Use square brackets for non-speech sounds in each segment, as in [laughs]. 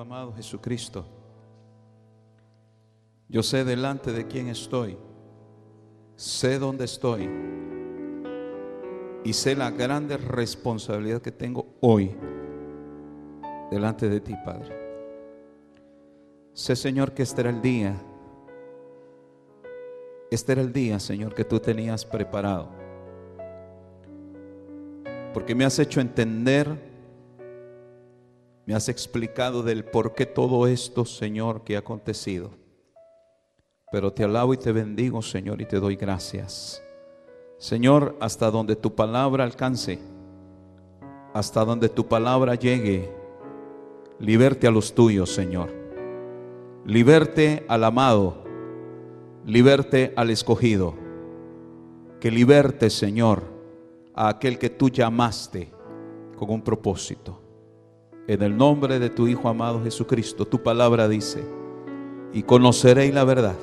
Amado Jesucristo, yo sé delante de quién estoy, sé dónde estoy y sé la grande responsabilidad que tengo hoy delante de ti, Padre. Sé, Señor, que este era el día, este era el día, Señor, que tú tenías preparado. Porque me has hecho entender, me has explicado del por qué todo esto, Señor, que ha acontecido. Pero te alabo y te bendigo, Señor, y te doy gracias. Señor, hasta donde tu palabra alcance, hasta donde tu palabra llegue, liberte a los tuyos, Señor. Liberte al amado, liberte al escogido. Que liberte, Señor, a aquel que tú llamaste con un propósito. En el nombre de tu Hijo amado Jesucristo, tu palabra dice, y conoceréis la verdad,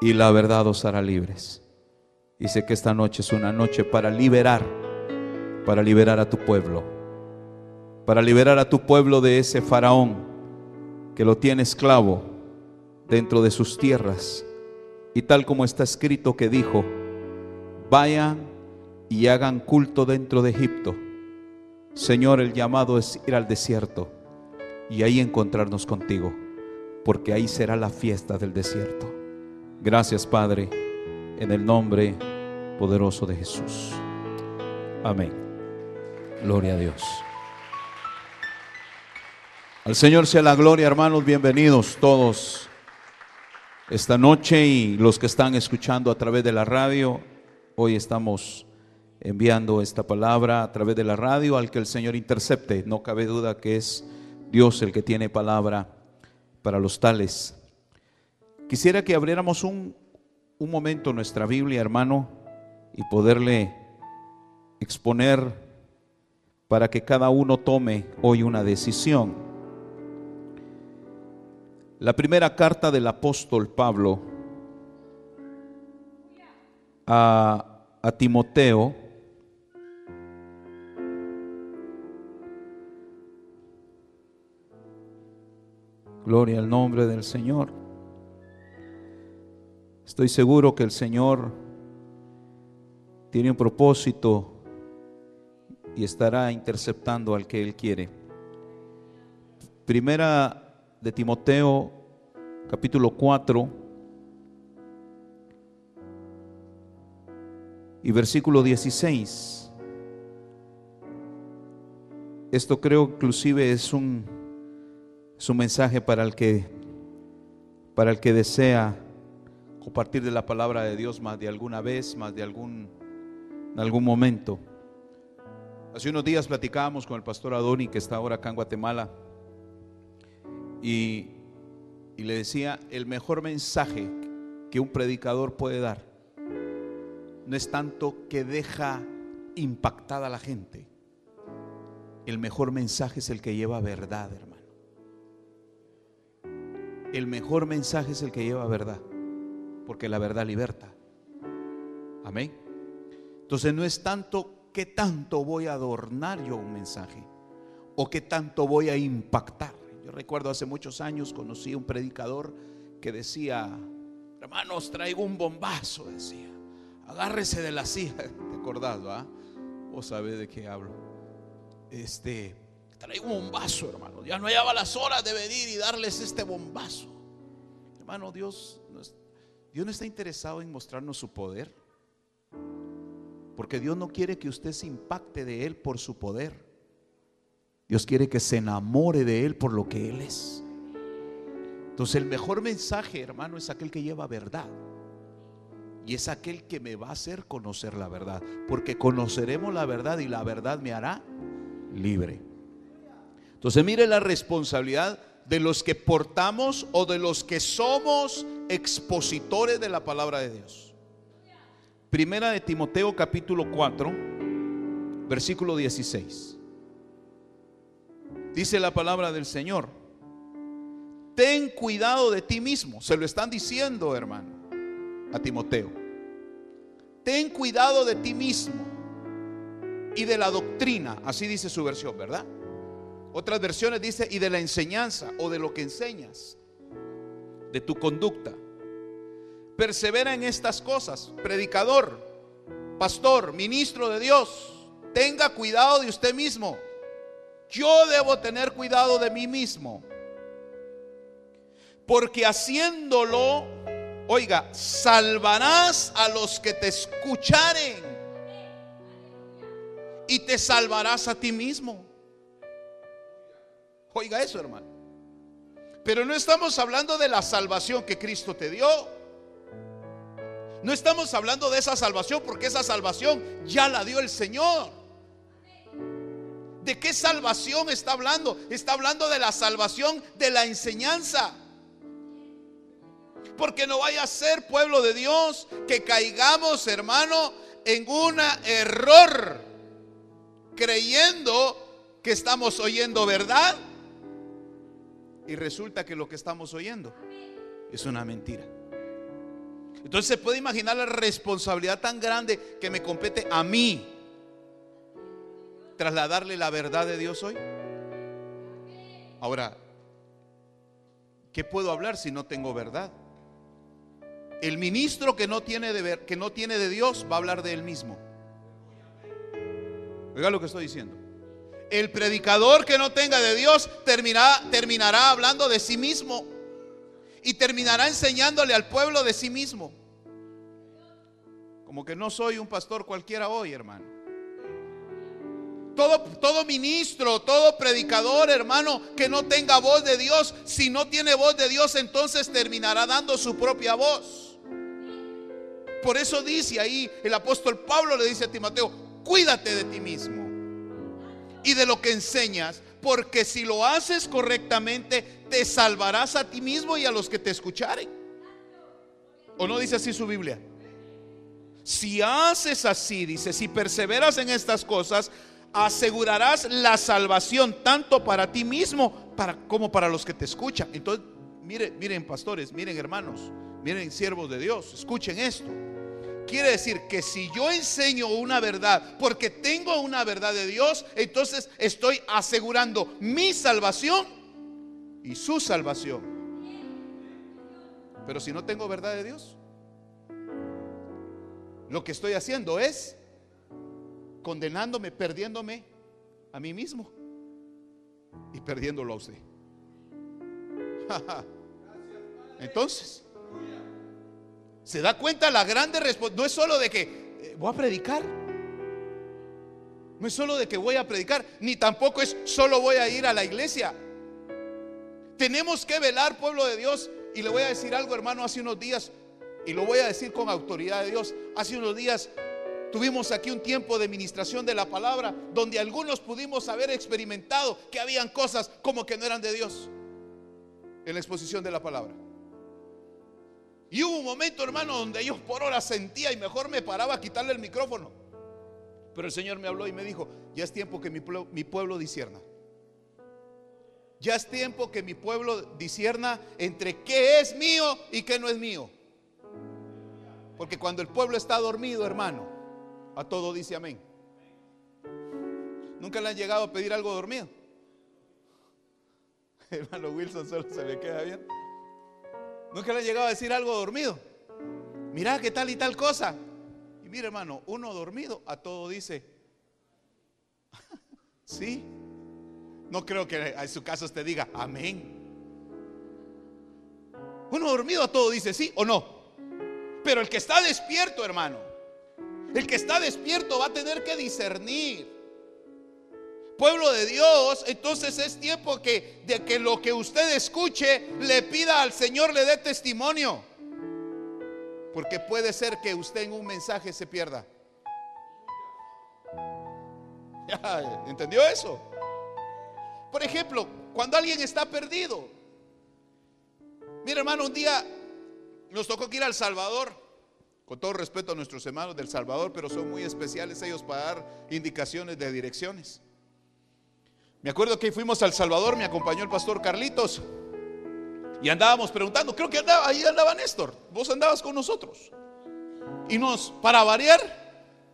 y la verdad os hará libres. Dice que esta noche es una noche para liberar, para liberar a tu pueblo, para liberar a tu pueblo de ese faraón que lo tiene esclavo dentro de sus tierras. Y tal como está escrito que dijo, vayan y hagan culto dentro de Egipto. Señor, el llamado es ir al desierto y ahí encontrarnos contigo, porque ahí será la fiesta del desierto. Gracias, Padre, en el nombre poderoso de Jesús. Amén. Gloria a Dios. Al Señor sea la gloria, hermanos. Bienvenidos todos esta noche y los que están escuchando a través de la radio. Hoy estamos enviando esta palabra a través de la radio al que el Señor intercepte. No cabe duda que es Dios el que tiene palabra para los tales. Quisiera que abriéramos un, un momento nuestra Biblia, hermano, y poderle exponer para que cada uno tome hoy una decisión. La primera carta del apóstol Pablo a, a Timoteo, Gloria al nombre del Señor. Estoy seguro que el Señor tiene un propósito y estará interceptando al que Él quiere. Primera de Timoteo, capítulo 4 y versículo 16. Esto creo inclusive es un, es un mensaje para el que para el que desea compartir de la palabra de Dios más de alguna vez, más de algún algún momento. Hace unos días platicábamos con el pastor Adoni que está ahora acá en Guatemala y, y le decía, el mejor mensaje que un predicador puede dar no es tanto que deja impactada a la gente. El mejor mensaje es el que lleva verdad, hermano. El mejor mensaje es el que lleva verdad, porque la verdad liberta. Amén. Entonces no es tanto qué tanto voy a adornar yo un mensaje o qué tanto voy a impactar. Yo recuerdo hace muchos años conocí a un predicador que decía, hermanos, traigo un bombazo, decía, agárrese de la silla, [laughs] ¿te acordás, va? Vos sabés de qué hablo. Este, traigo un bombazo, hermano, ya no hallaba las horas de venir y darles este bombazo. Hermano, Dios Dios no está interesado en mostrarnos su poder, porque Dios no quiere que usted se impacte de Él por su poder. Dios quiere que se enamore de Él por lo que Él es. Entonces el mejor mensaje, hermano, es aquel que lleva verdad. Y es aquel que me va a hacer conocer la verdad. Porque conoceremos la verdad y la verdad me hará libre. Entonces mire la responsabilidad de los que portamos o de los que somos expositores de la palabra de Dios. Primera de Timoteo capítulo 4, versículo 16. Dice la palabra del Señor. Ten cuidado de ti mismo. Se lo están diciendo, hermano, a Timoteo. Ten cuidado de ti mismo y de la doctrina. Así dice su versión, ¿verdad? Otras versiones dice y de la enseñanza o de lo que enseñas, de tu conducta. Persevera en estas cosas, predicador, pastor, ministro de Dios. Tenga cuidado de usted mismo. Yo debo tener cuidado de mí mismo. Porque haciéndolo, oiga, salvarás a los que te escucharen. Y te salvarás a ti mismo. Oiga eso, hermano. Pero no estamos hablando de la salvación que Cristo te dio. No estamos hablando de esa salvación porque esa salvación ya la dio el Señor. ¿De qué salvación está hablando? Está hablando de la salvación de la enseñanza. Porque no vaya a ser pueblo de Dios que caigamos, hermano, en un error, creyendo que estamos oyendo verdad y resulta que lo que estamos oyendo es una mentira. Entonces se puede imaginar la responsabilidad tan grande que me compete a mí trasladarle la verdad de Dios hoy. Ahora, ¿qué puedo hablar si no tengo verdad? El ministro que no tiene de, ver, que no tiene de Dios va a hablar de él mismo. Oiga lo que estoy diciendo. El predicador que no tenga de Dios terminará, terminará hablando de sí mismo y terminará enseñándole al pueblo de sí mismo. Como que no soy un pastor cualquiera hoy, hermano. Todo, todo, ministro, todo predicador, hermano, que no tenga voz de Dios, si no tiene voz de Dios, entonces terminará dando su propia voz. Por eso dice ahí el apóstol Pablo le dice a Timoteo, cuídate de ti mismo y de lo que enseñas, porque si lo haces correctamente, te salvarás a ti mismo y a los que te escucharen. ¿O no dice así su Biblia? Si haces así, dice, si perseveras en estas cosas, asegurarás la salvación tanto para ti mismo como para los que te escuchan. Entonces, miren, miren pastores, miren hermanos, miren siervos de Dios, escuchen esto. Quiere decir que si yo enseño una verdad porque tengo una verdad de Dios, entonces estoy asegurando mi salvación y su salvación. Pero si no tengo verdad de Dios, lo que estoy haciendo es condenándome, perdiéndome a mí mismo y perdiéndolo a usted. [laughs] Entonces, se da cuenta la grande respuesta. No es solo de que eh, voy a predicar. No es solo de que voy a predicar, ni tampoco es solo voy a ir a la iglesia. Tenemos que velar, pueblo de Dios. Y le voy a decir algo, hermano, hace unos días, y lo voy a decir con autoridad de Dios. Hace unos días tuvimos aquí un tiempo de ministración de la palabra, donde algunos pudimos haber experimentado que habían cosas como que no eran de Dios en la exposición de la palabra. Y hubo un momento, hermano, donde yo por hora sentía y mejor me paraba a quitarle el micrófono. Pero el Señor me habló y me dijo, ya es tiempo que mi pueblo, mi pueblo disierna. Ya es tiempo que mi pueblo disierna entre qué es mío y qué no es mío. Porque cuando el pueblo está dormido, hermano, a todo dice amén. ¿Nunca le han llegado a pedir algo dormido? [laughs] Hermano Wilson solo se le queda bien. Nunca le ha llegado a decir algo dormido. Mira qué tal y tal cosa. Y mire, hermano, uno dormido a todo dice, [laughs] sí. No creo que en su caso usted diga, amén. Uno dormido a todo dice sí o no. Pero el que está despierto, hermano, el que está despierto va a tener que discernir pueblo de Dios, entonces es tiempo que, de que lo que usted escuche le pida al Señor, le dé testimonio. Porque puede ser que usted en un mensaje se pierda. [laughs] ¿Entendió eso? Por ejemplo, cuando alguien está perdido. Mira, hermano, un día nos tocó que ir al Salvador. Con todo respeto a nuestros hermanos del Salvador, pero son muy especiales ellos para dar indicaciones de direcciones. Me acuerdo que fuimos al Salvador, me acompañó el pastor Carlitos y andábamos preguntando, creo que andaba, ahí andaba Néstor, vos andabas con nosotros. Y nos, para variar,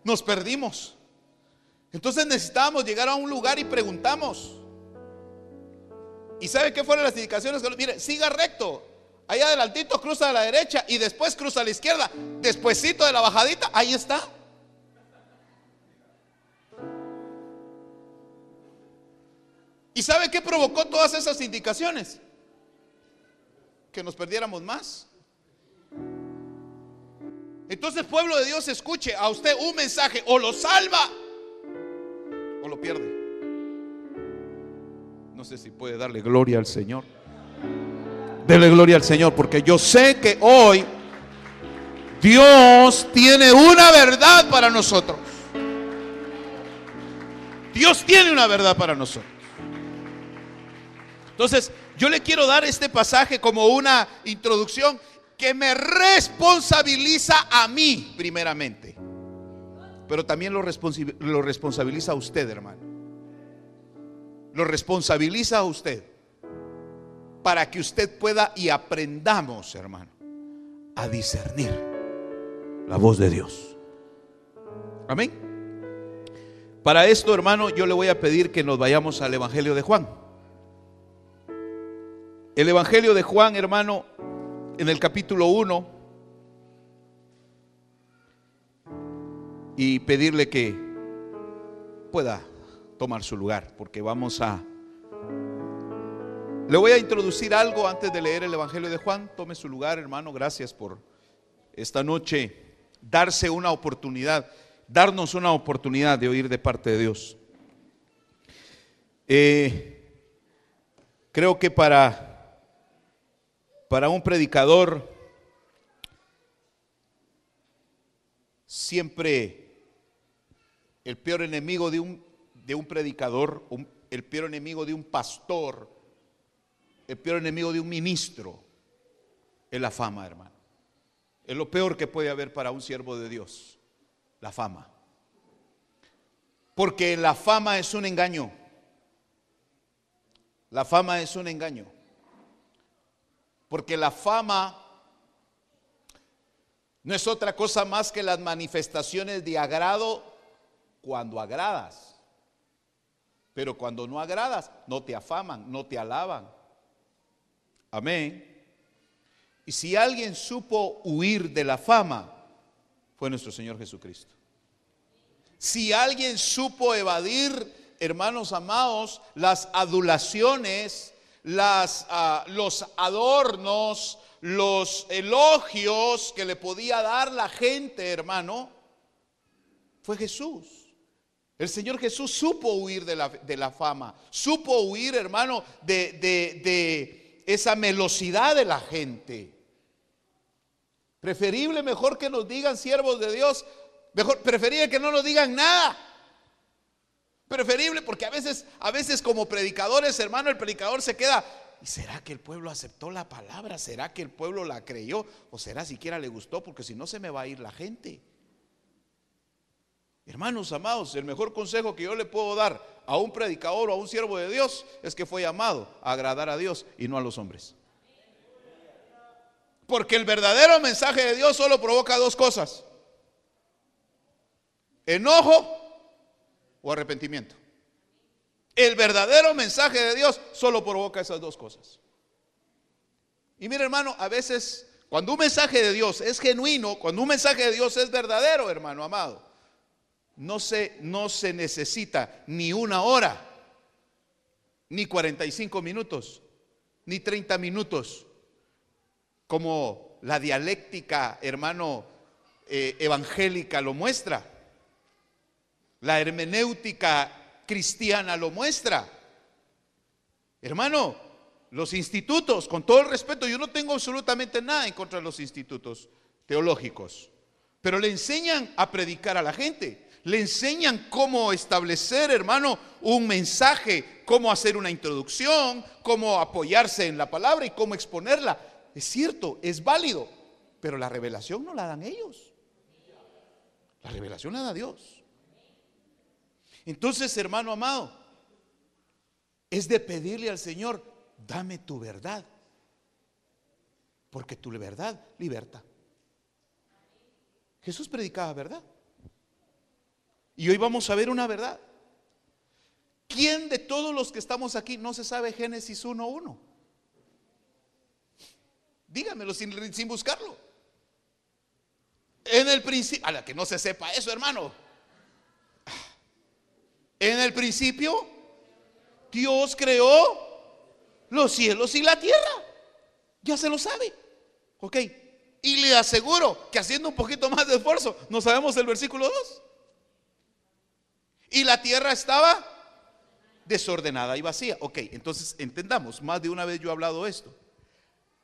nos perdimos. Entonces necesitábamos llegar a un lugar y preguntamos. ¿Y sabe qué fueron las indicaciones? Mire, siga recto. Ahí adelantito cruza a la derecha y después cruza a la izquierda. Despuésito de la bajadita, ahí está. ¿Y sabe qué provocó todas esas indicaciones? Que nos perdiéramos más. Entonces, pueblo de Dios, escuche a usted un mensaje, o lo salva o lo pierde. No sé si puede darle gloria al Señor. Dele gloria al Señor, porque yo sé que hoy Dios tiene una verdad para nosotros. Dios tiene una verdad para nosotros. Entonces, yo le quiero dar este pasaje como una introducción que me responsabiliza a mí primeramente, pero también lo, responsabiliza a usted, hermano. Lo responsabiliza a usted para que usted pueda y aprendamos, hermano, a discernir la voz de Dios. Amén. Para esto, hermano, yo le voy a pedir que nos vayamos al Evangelio de Juan. El Evangelio de Juan, hermano, en el capítulo 1, y pedirle que pueda tomar su lugar, porque vamos a... Le voy a introducir algo antes de leer el Evangelio de Juan. Tome su lugar, hermano. Gracias por esta noche darse una oportunidad, darnos una oportunidad de oír de parte de Dios. Eh, creo que para para un predicador, siempre el peor enemigo de un, de un predicador, el peor enemigo de un pastor, el peor enemigo de un ministro, es la fama, hermano. Es lo peor que puede haber para un siervo de Dios, la fama. Porque la fama es un engaño. La fama es un engaño. Porque la fama no es otra cosa más que las manifestaciones de agrado cuando agradas. Pero cuando no agradas, no te afaman, no te alaban. Amén. Y si alguien supo huir de la fama, fue nuestro Señor Jesucristo. Si alguien supo evadir, hermanos amados, las adulaciones, las, ah, los adornos, los elogios que le podía dar la gente, hermano, fue Jesús. El Señor Jesús supo huir de la, de la fama, supo huir, hermano, de, de, de esa melosidad de la gente. Preferible, mejor que nos digan siervos de Dios, mejor, preferible que no nos digan nada. Preferible porque a veces, a veces como predicadores, hermano, el predicador se queda. ¿Y será que el pueblo aceptó la palabra? ¿Será que el pueblo la creyó? ¿O será siquiera le gustó? Porque si no se me va a ir la gente. Hermanos amados, el mejor consejo que yo le puedo dar a un predicador o a un siervo de Dios es que fue llamado a agradar a Dios y no a los hombres. Porque el verdadero mensaje de Dios solo provoca dos cosas. Enojo o arrepentimiento. El verdadero mensaje de Dios solo provoca esas dos cosas. Y mire hermano, a veces cuando un mensaje de Dios es genuino, cuando un mensaje de Dios es verdadero, hermano amado, no se, no se necesita ni una hora, ni 45 minutos, ni 30 minutos, como la dialéctica, hermano, eh, evangélica lo muestra. La hermenéutica cristiana lo muestra. Hermano, los institutos, con todo el respeto, yo no tengo absolutamente nada en contra de los institutos teológicos, pero le enseñan a predicar a la gente, Le enseñan cómo establecer, hermano, un mensaje, cómo hacer una introducción, cómo apoyarse en la palabra y cómo exponerla. Es cierto, es válido, pero la revelación no la dan ellos. La revelación la da Dios. Entonces, hermano amado, es de pedirle al Señor, dame tu verdad, porque tu verdad liberta. Jesús predicaba verdad. Y hoy vamos a ver una verdad. ¿Quién de todos los que estamos aquí no se sabe Génesis 1.1? Dígamelo sin, sin buscarlo. En el principio, a la que no se sepa eso, hermano. En el principio, Dios creó los cielos y la tierra. Ya se lo sabe. Ok. Y le aseguro que haciendo un poquito más de esfuerzo, no sabemos el versículo 2. Y la tierra estaba desordenada y vacía. Ok, entonces entendamos, más de una vez yo he hablado esto.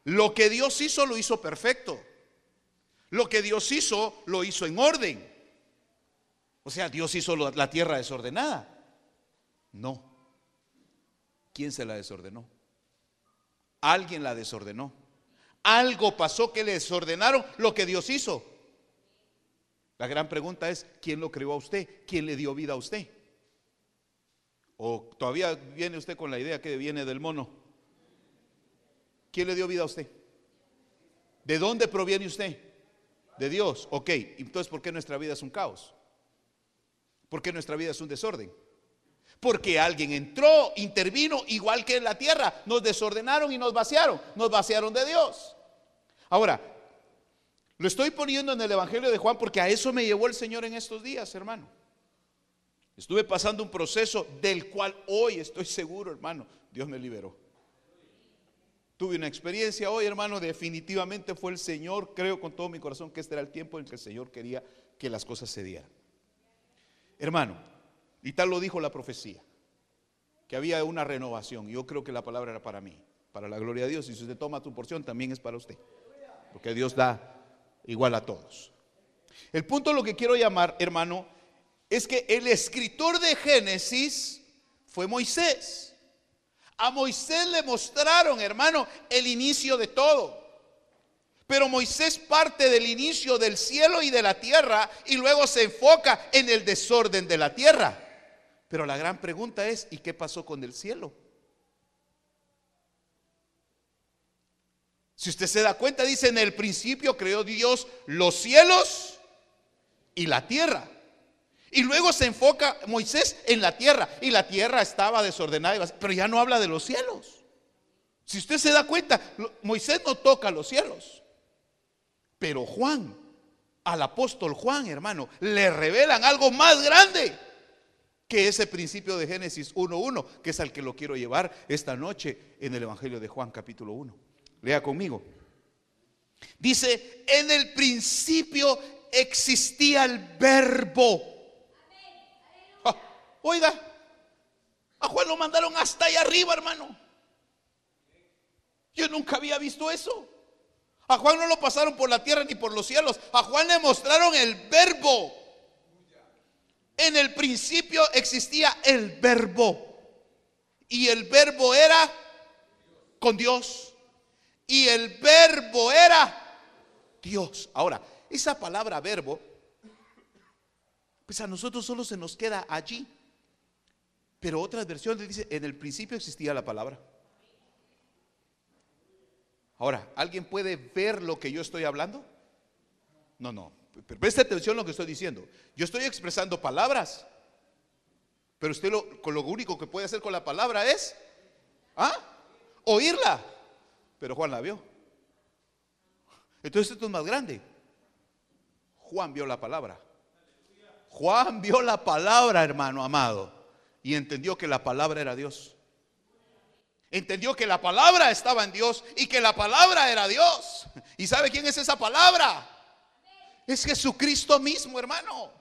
Lo que Dios hizo lo hizo perfecto. Lo que Dios hizo lo hizo en orden. O sea, Dios hizo la tierra desordenada. No. ¿Quién se la desordenó? Alguien la desordenó. Algo pasó que le desordenaron lo que Dios hizo. La gran pregunta es, ¿quién lo creó a usted? ¿Quién le dio vida a usted? ¿O todavía viene usted con la idea que viene del mono? ¿Quién le dio vida a usted? ¿De dónde proviene usted? De Dios. Ok, entonces ¿por qué nuestra vida es un caos? ¿Por qué nuestra vida es un desorden? Porque alguien entró, intervino, igual que en la tierra. Nos desordenaron y nos vaciaron. Nos vaciaron de Dios. Ahora, lo estoy poniendo en el Evangelio de Juan porque a eso me llevó el Señor en estos días, hermano. Estuve pasando un proceso del cual hoy estoy seguro, hermano, Dios me liberó. Tuve una experiencia hoy, hermano, definitivamente fue el Señor, creo con todo mi corazón que este era el tiempo en que el Señor quería que las cosas se dieran. Hermano, y tal lo dijo la profecía, que había una renovación. Yo creo que la palabra era para mí, para la gloria de Dios. Y si usted toma tu porción, también es para usted. Porque Dios da igual a todos. El punto lo que quiero llamar, hermano, es que el escritor de Génesis fue Moisés. A Moisés le mostraron, hermano, el inicio de todo. Pero Moisés parte del inicio del cielo y de la tierra y luego se enfoca en el desorden de la tierra. Pero la gran pregunta es, ¿y qué pasó con el cielo? Si usted se da cuenta, dice, en el principio creó Dios los cielos y la tierra. Y luego se enfoca Moisés en la tierra. Y la tierra estaba desordenada, pero ya no habla de los cielos. Si usted se da cuenta, Moisés no toca los cielos. Pero Juan, al apóstol Juan, hermano, le revelan algo más grande que ese principio de Génesis 1.1, que es al que lo quiero llevar esta noche en el Evangelio de Juan capítulo 1. Lea conmigo. Dice, en el principio existía el verbo. Ah, oiga, a Juan lo mandaron hasta allá arriba, hermano. Yo nunca había visto eso. A Juan no lo pasaron por la tierra ni por los cielos. A Juan le mostraron el verbo. En el principio existía el verbo. Y el verbo era con Dios. Y el verbo era Dios. Ahora, esa palabra verbo, pues a nosotros solo se nos queda allí. Pero otras versiones dicen, en el principio existía la palabra. Ahora, ¿alguien puede ver lo que yo estoy hablando? No, no. Preste atención a lo que estoy diciendo. Yo estoy expresando palabras. Pero usted lo, con lo único que puede hacer con la palabra es ¿ah? oírla. Pero Juan la vio. Entonces esto es más grande. Juan vio la palabra. Juan vio la palabra, hermano amado. Y entendió que la palabra era Dios. Entendió que la palabra estaba en Dios y que la palabra era Dios. ¿Y sabe quién es esa palabra? Es Jesucristo mismo, hermano.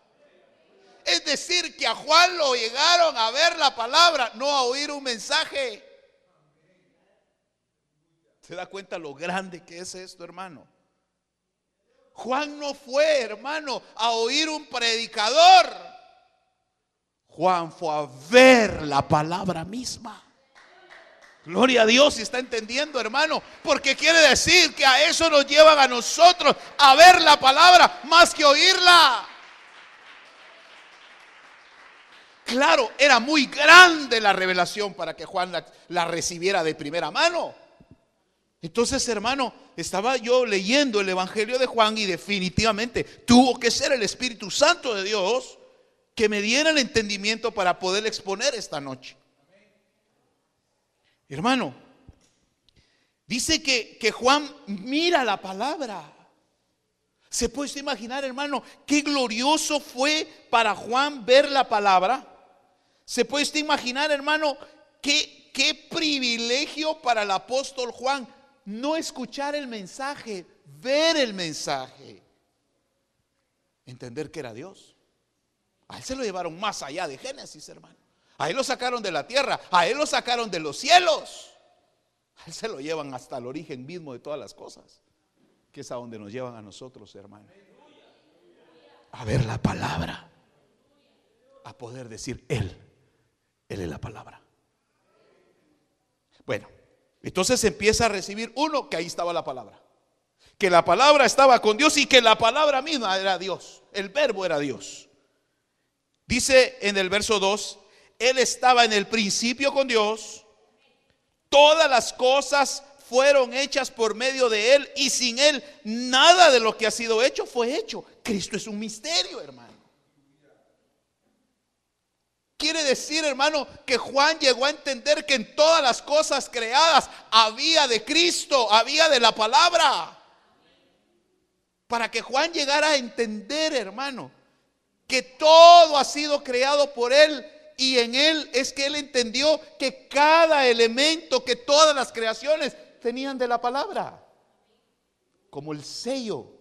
Es decir, que a Juan lo llegaron a ver la palabra, no a oír un mensaje. ¿Se da cuenta lo grande que es esto, hermano? Juan no fue, hermano, a oír un predicador. Juan fue a ver la palabra misma. Gloria a Dios, si está entendiendo, hermano, porque quiere decir que a eso nos llevan a nosotros a ver la palabra más que oírla. Claro, era muy grande la revelación para que Juan la, recibiera de primera mano. Entonces, hermano, estaba yo leyendo el Evangelio de Juan y definitivamente tuvo que ser el Espíritu Santo de Dios que me diera el entendimiento para poder exponer esta noche. Hermano, dice que, que Juan mira la palabra. ¿Se puede imaginar, hermano, qué glorioso fue para Juan ver la palabra? ¿Se puede imaginar, hermano, qué, qué privilegio para el apóstol Juan no escuchar el mensaje, ver el mensaje, entender que era Dios? A él se lo llevaron más allá de Génesis, hermano. A él lo sacaron de la tierra, a él lo sacaron de los cielos. A él se lo llevan hasta el origen mismo de todas las cosas, que es a donde nos llevan a nosotros, hermano. A ver la palabra, a poder decir Él él es la palabra. Bueno, entonces empieza a recibir uno que ahí estaba la palabra. Que la palabra estaba con Dios y que la palabra misma era Dios. El verbo era Dios. Dice en el verso 2, Él estaba en el principio con Dios. Todas las cosas fueron hechas por medio de Él y sin Él nada de lo que ha sido hecho fue hecho. Cristo es un misterio, hermano. Quiere decir, hermano, que Juan llegó a entender que en todas las cosas creadas había de Cristo, había de la palabra. Para que Juan llegara a entender, hermano, que todo ha sido creado por Él y en Él es que Él entendió que cada elemento, que todas las creaciones tenían de la palabra. Como el sello.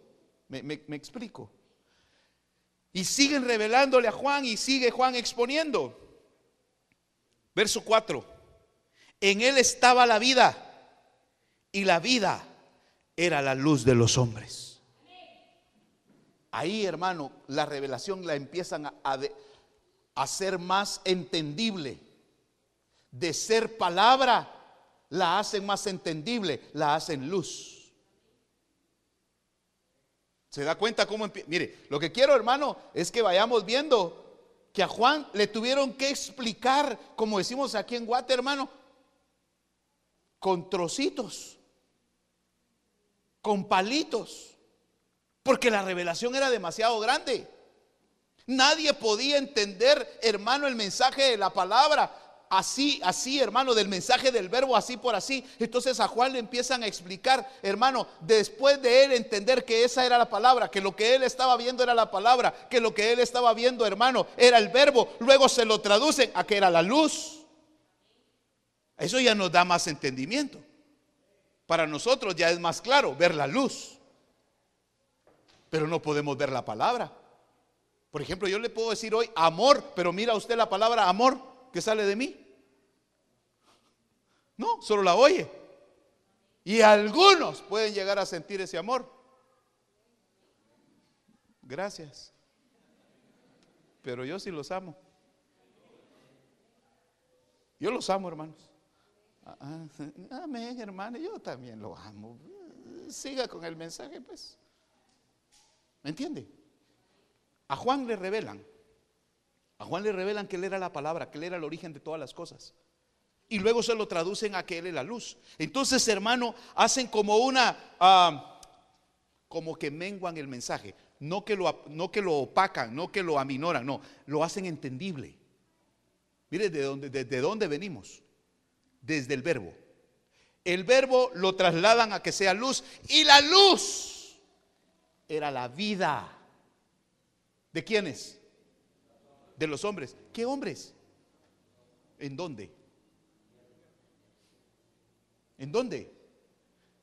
Me, explico. Y siguen revelándole a Juan y sigue Juan exponiendo. Verso 4. En él estaba la vida y la vida era la luz de los hombres. Ahí, hermano, la revelación la empiezan a ser más entendible. De ser palabra, la hacen más entendible, la hacen luz. ¿Se da cuenta cómo empieza? Mire, lo que quiero, hermano, es que vayamos viendo que a Juan le tuvieron que explicar, como decimos aquí en Guate, hermano, con trocitos, con palitos, porque la revelación era demasiado grande. Nadie podía entender, hermano, el mensaje de la palabra así, así, hermano, del mensaje del verbo, así por así. Entonces a Juan le empiezan a explicar, hermano, después de él entender que esa era la palabra, que lo que él estaba viendo era la palabra, que lo que él estaba viendo, hermano, era el verbo, luego se lo traducen a que era la luz. Eso ya nos da más entendimiento. Para nosotros ya es más claro ver la luz, pero no podemos ver la palabra. Por ejemplo, yo le puedo decir hoy amor, pero mira usted la palabra amor que sale de mí. No, solo la oye. Y algunos pueden llegar a sentir ese amor. Gracias. Pero yo sí los amo. Yo los amo, hermanos. Ah, ah, amén, hermano. Yo también lo amo. Siga con el mensaje, pues. ¿Me entiende? A Juan le revelan. A Juan le revelan que él era la palabra, que él era el origen de todas las cosas y luego se lo traducen a que Él es la luz. Entonces, hermano, hacen como una, ah, como que menguan el mensaje, no que, lo, no que lo opacan, no que lo aminoran, no, lo hacen entendible. Mire, ¿de dónde, desde dónde venimos? Desde el verbo. El verbo lo trasladan a que sea luz y la luz era la vida. ¿De quiénes? De los hombres. ¿Qué hombres? ¿En dónde? ¿En dónde?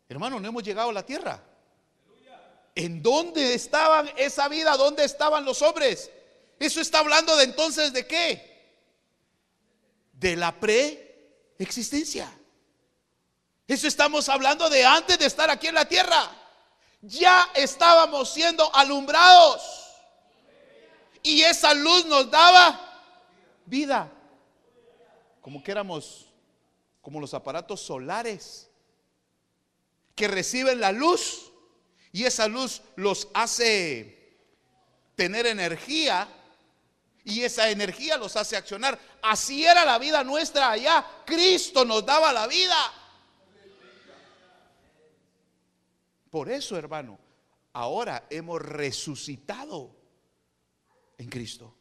Hermano, no hemos llegado a la tierra. ¿En dónde estaban esa vida? ¿Dónde estaban los hombres? Eso está hablando de entonces de qué? De la preexistencia. Eso estamos hablando de antes de estar aquí en la tierra. Ya estábamos siendo alumbrados. Y esa luz nos daba vida. Como que éramos como los aparatos solares que reciben la luz y esa luz los hace tener energía y esa energía los hace accionar. Así era la vida nuestra allá. Cristo nos daba la vida. Por eso, hermano, ahora hemos resucitado en Cristo.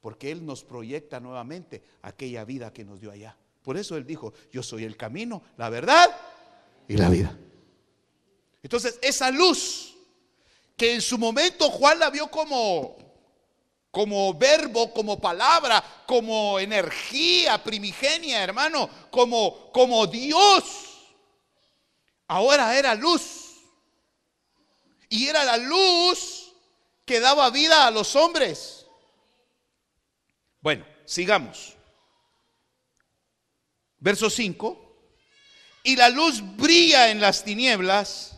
Porque Él nos proyecta nuevamente aquella vida que nos dio allá. Por eso Él dijo, yo soy el camino, la verdad y la vida. Entonces, esa luz que en su momento Juan la vio como como verbo, como palabra, como energía primigenia, hermano, como como Dios. Ahora era luz. Y era la luz que daba vida a los hombres. Bueno, sigamos. Verso 5. Y la luz brilla en las tinieblas.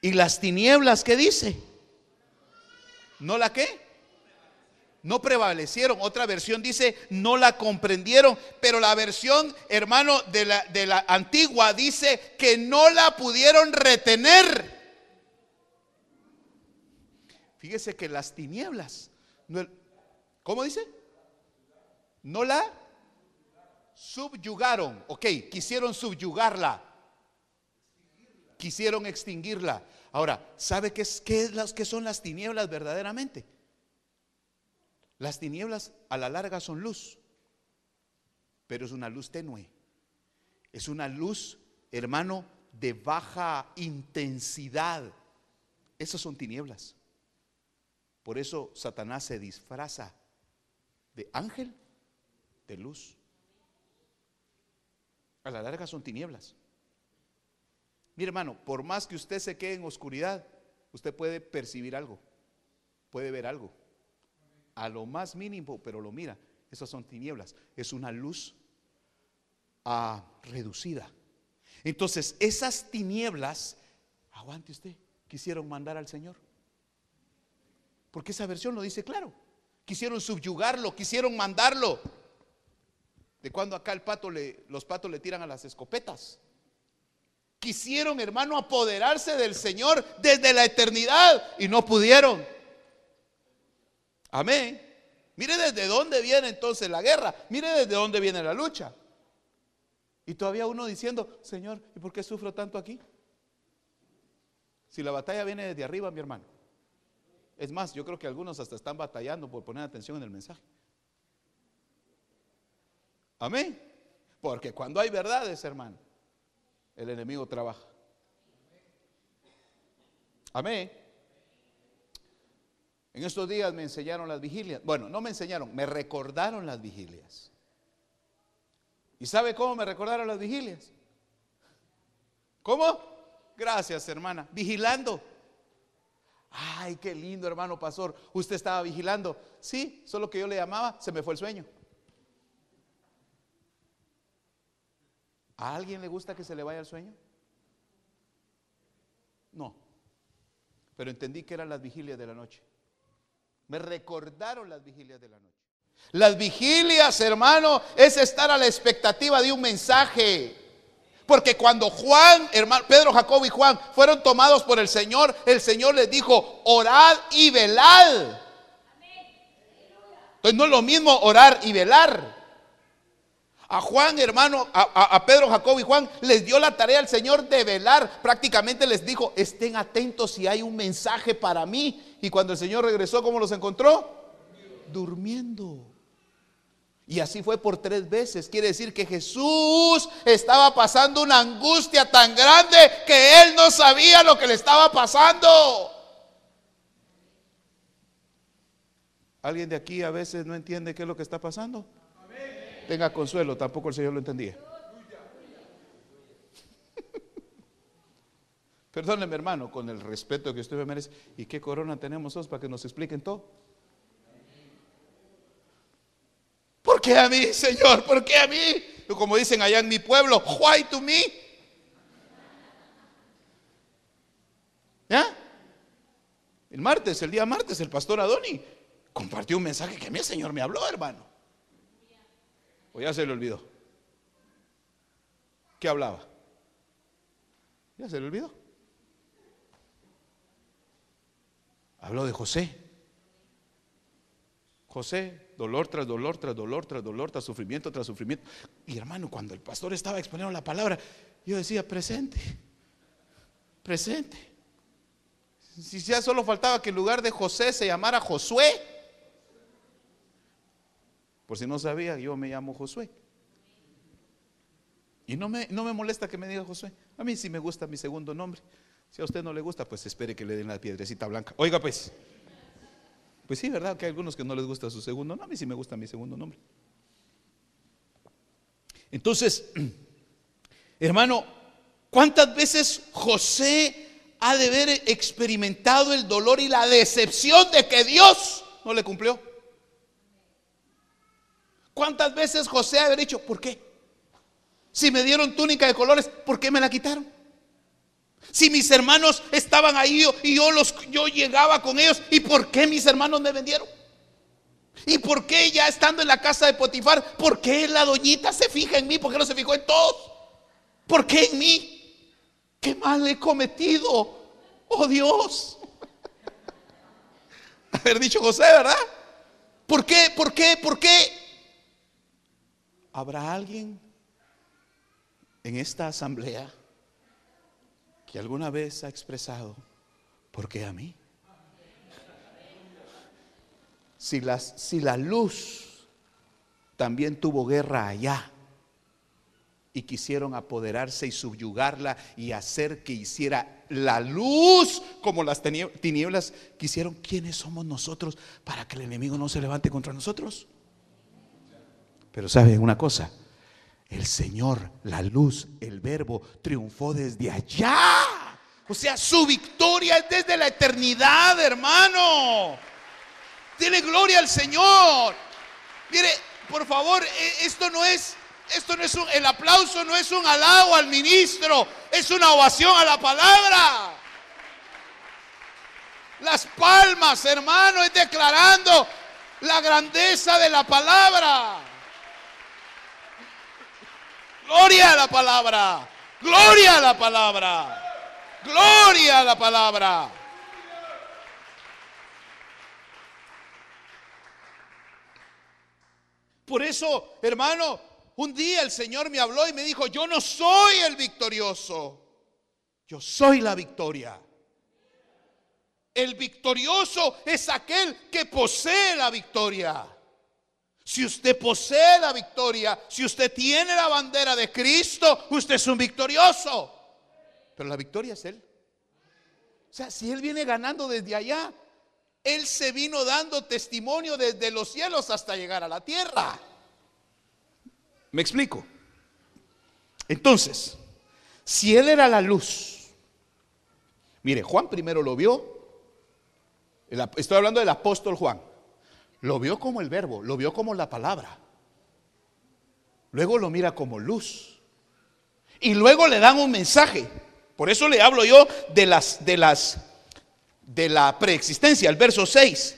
¿Y las tinieblas qué dice? ¿No la qué? No prevalecieron. Otra versión dice, no la comprendieron. Pero la versión, hermano, de la, de la antigua dice que no la pudieron retener. Fíjese que las tinieblas, ¿cómo dice? No la subyugaron. Ok, quisieron subyugarla. Quisieron extinguirla. Ahora, ¿sabe qué, es, qué, qué son las tinieblas verdaderamente? Las tinieblas a la larga son luz, pero es una luz tenue. Es una luz, hermano, de baja intensidad. Esas son tinieblas. Por eso Satanás se disfraza de ángel de luz. A la larga son tinieblas. Mire hermano, por más que usted se quede en oscuridad, usted puede percibir algo, puede ver algo. A lo más mínimo, pero lo mira. Esas son tinieblas. Es una luz ah, reducida. Entonces, esas tinieblas, aguante usted, quisieron mandar al Señor. Porque esa versión lo dice claro. Quisieron subyugarlo, quisieron mandarlo. De cuando acá los patos le tiran a las escopetas. Quisieron, hermano, apoderarse del Señor desde la eternidad y no pudieron. Amén. Mire desde dónde viene entonces la guerra. Mire desde dónde viene la lucha. Y todavía uno diciendo, Señor, ¿y por qué sufro tanto aquí? Si la batalla viene desde arriba, mi hermano. Es más, yo creo que algunos hasta están batallando por poner atención en el mensaje. Amén. Porque cuando hay verdades, hermano, el enemigo trabaja. Amén. En estos días me enseñaron las vigilias. Bueno, no me enseñaron, me recordaron las vigilias. ¿Y sabe cómo me recordaron las vigilias? ¿Cómo? Gracias, hermana. Vigilando. Ay, qué lindo, hermano pastor. Usted estaba vigilando. Sí, solo que yo le llamaba, se me fue el sueño. ¿A alguien le gusta que se le vaya el sueño? No. Pero entendí que eran las vigilias de la noche. Me recordaron las vigilias de la noche. Las vigilias, hermano, es estar a la expectativa de un mensaje. Porque cuando Juan, hermano, Pedro, Jacob y Juan fueron tomados por el Señor, el Señor les dijo, orad y velad. Entonces no es lo mismo orar y velar. A Juan, hermano, a, Pedro, Jacob y Juan les dio la tarea al Señor de velar. Prácticamente les dijo, estén atentos si hay un mensaje para mí. Y cuando el Señor regresó, ¿cómo los encontró? Durmiendo. Y así fue por tres veces. Quiere decir que Jesús estaba pasando una angustia tan grande que él no sabía lo que le estaba pasando. ¿Alguien de aquí a veces no entiende qué es lo que está pasando? Tenga consuelo, tampoco el Señor lo entendía. [laughs] Perdóneme hermano, con el respeto que usted me merece. ¿Y qué corona tenemos para que nos expliquen todo? ¿Por qué a mí, Señor? ¿Por qué a mí? Como dicen allá en mi pueblo, why to me? ¿Ya? El martes, el día martes, el pastor Adoni compartió un mensaje que a mí el Señor me habló, hermano. O ya se le olvidó. ¿Qué hablaba? Ya se le olvidó. Habló de José. José, dolor tras dolor, tras dolor, tras dolor, tras sufrimiento, tras sufrimiento. Y hermano, cuando el pastor estaba exponiendo la palabra, yo decía, presente, presente. Si ya solo faltaba que en lugar de José se llamara Josué. Por si no sabía, yo me llamo Josué. Y no me, no me molesta que me diga Josué. A mí sí me gusta mi segundo nombre. Si a usted no le gusta, pues espere que le den la piedrecita blanca. Oiga pues. Pues sí, ¿verdad? Que hay algunos que no les gusta su segundo nombre. A sí me gusta mi segundo nombre. Entonces, [clears throat] hermano, ¿cuántas veces José ha de haber experimentado el dolor y la decepción de que Dios no le cumplió? ¿Cuántas veces José ha de haber dicho, ¿por qué? Si me dieron túnica de colores, ¿por qué me la quitaron? Si mis hermanos estaban ahí y yo, los, yo llegaba con ellos, ¿y por qué mis hermanos me vendieron? ¿Y por qué ya estando en la casa de Potifar, por qué la doñita se fija en mí? ¿Por qué no se fijó en todos? ¿Por qué en mí? ¿Qué mal he cometido? Oh Dios. [laughs] Haber dicho José, ¿verdad? ¿Por qué? ¿Por qué? ¿Por qué? ¿Habrá alguien en esta asamblea que alguna vez ha expresado, ¿por qué a mí? Si, si la luz también tuvo guerra allá y quisieron apoderarse y subyugarla y hacer que hiciera la luz como las tinieblas quisieron, ¿quiénes somos nosotros para que el enemigo no se levante contra nosotros? Pero saben una cosa, el Señor, la luz, el verbo, triunfó desde allá. O sea, su victoria es desde la eternidad, hermano. Tiene gloria al Señor. Mire, por favor, e, esto no es, esto no es un, el aplauso no es un halago al ministro, es una ovación a la palabra. Las palmas, hermano, es declarando la grandeza de la palabra. Gloria a la palabra. Gloria a la palabra. Gloria a la palabra. Por eso, hermano, un día el Señor me habló y me dijo, yo no soy el victorioso, yo soy la victoria. El victorioso es aquel que posee la victoria. Si usted posee la victoria, si usted tiene la bandera de Cristo, usted es un victorioso. Pero la victoria es Él. O sea, si Él viene ganando desde allá, Él se vino dando testimonio desde los cielos hasta llegar a la tierra. ¿Me explico? Entonces, si Él era la luz, mire, Juan primero lo vio, estoy hablando del apóstol Juan. Lo vio como el verbo, lo vio como la palabra. Luego lo mira como luz. Y luego le dan un mensaje. Por eso le hablo yo de las de las de la preexistencia, el verso 6.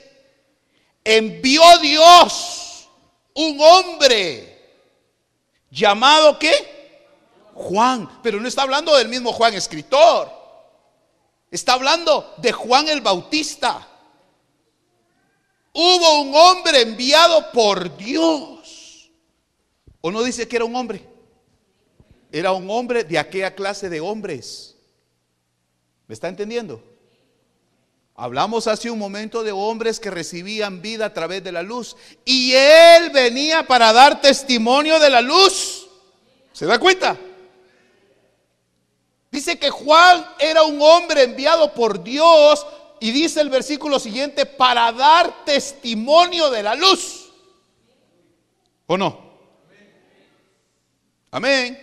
Envió Dios un hombre llamado ¿qué? Juan, pero no está hablando del mismo Juan escritor. Está hablando de Juan el Bautista hubo un hombre enviado por Dios. ¿O no dice que era un hombre? Era un hombre de aquella clase de hombres. ¿Me está entendiendo? Hablamos hace un momento de hombres que recibían vida a través de la luz. Y él venía para dar testimonio de la luz. ¿Se da cuenta? Dice que Juan era un hombre enviado por Dios y dice el versículo siguiente, para dar testimonio de la luz. ¿O no? Amén.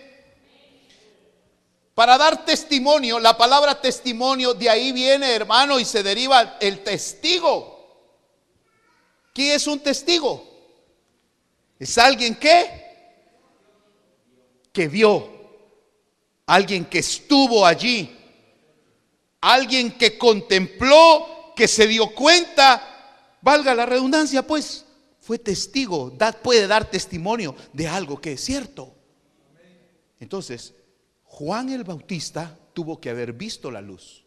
Para dar testimonio, la palabra testimonio, de ahí viene, hermano, y se deriva el testigo. ¿Quién es un testigo? Es alguien que que vio, alguien que estuvo allí, alguien que contempló, que se dio cuenta valga la redundancia, pues, fue testigo, puede dar testimonio de algo que es cierto. Entonces, Juan el Bautista tuvo que haber visto la luz.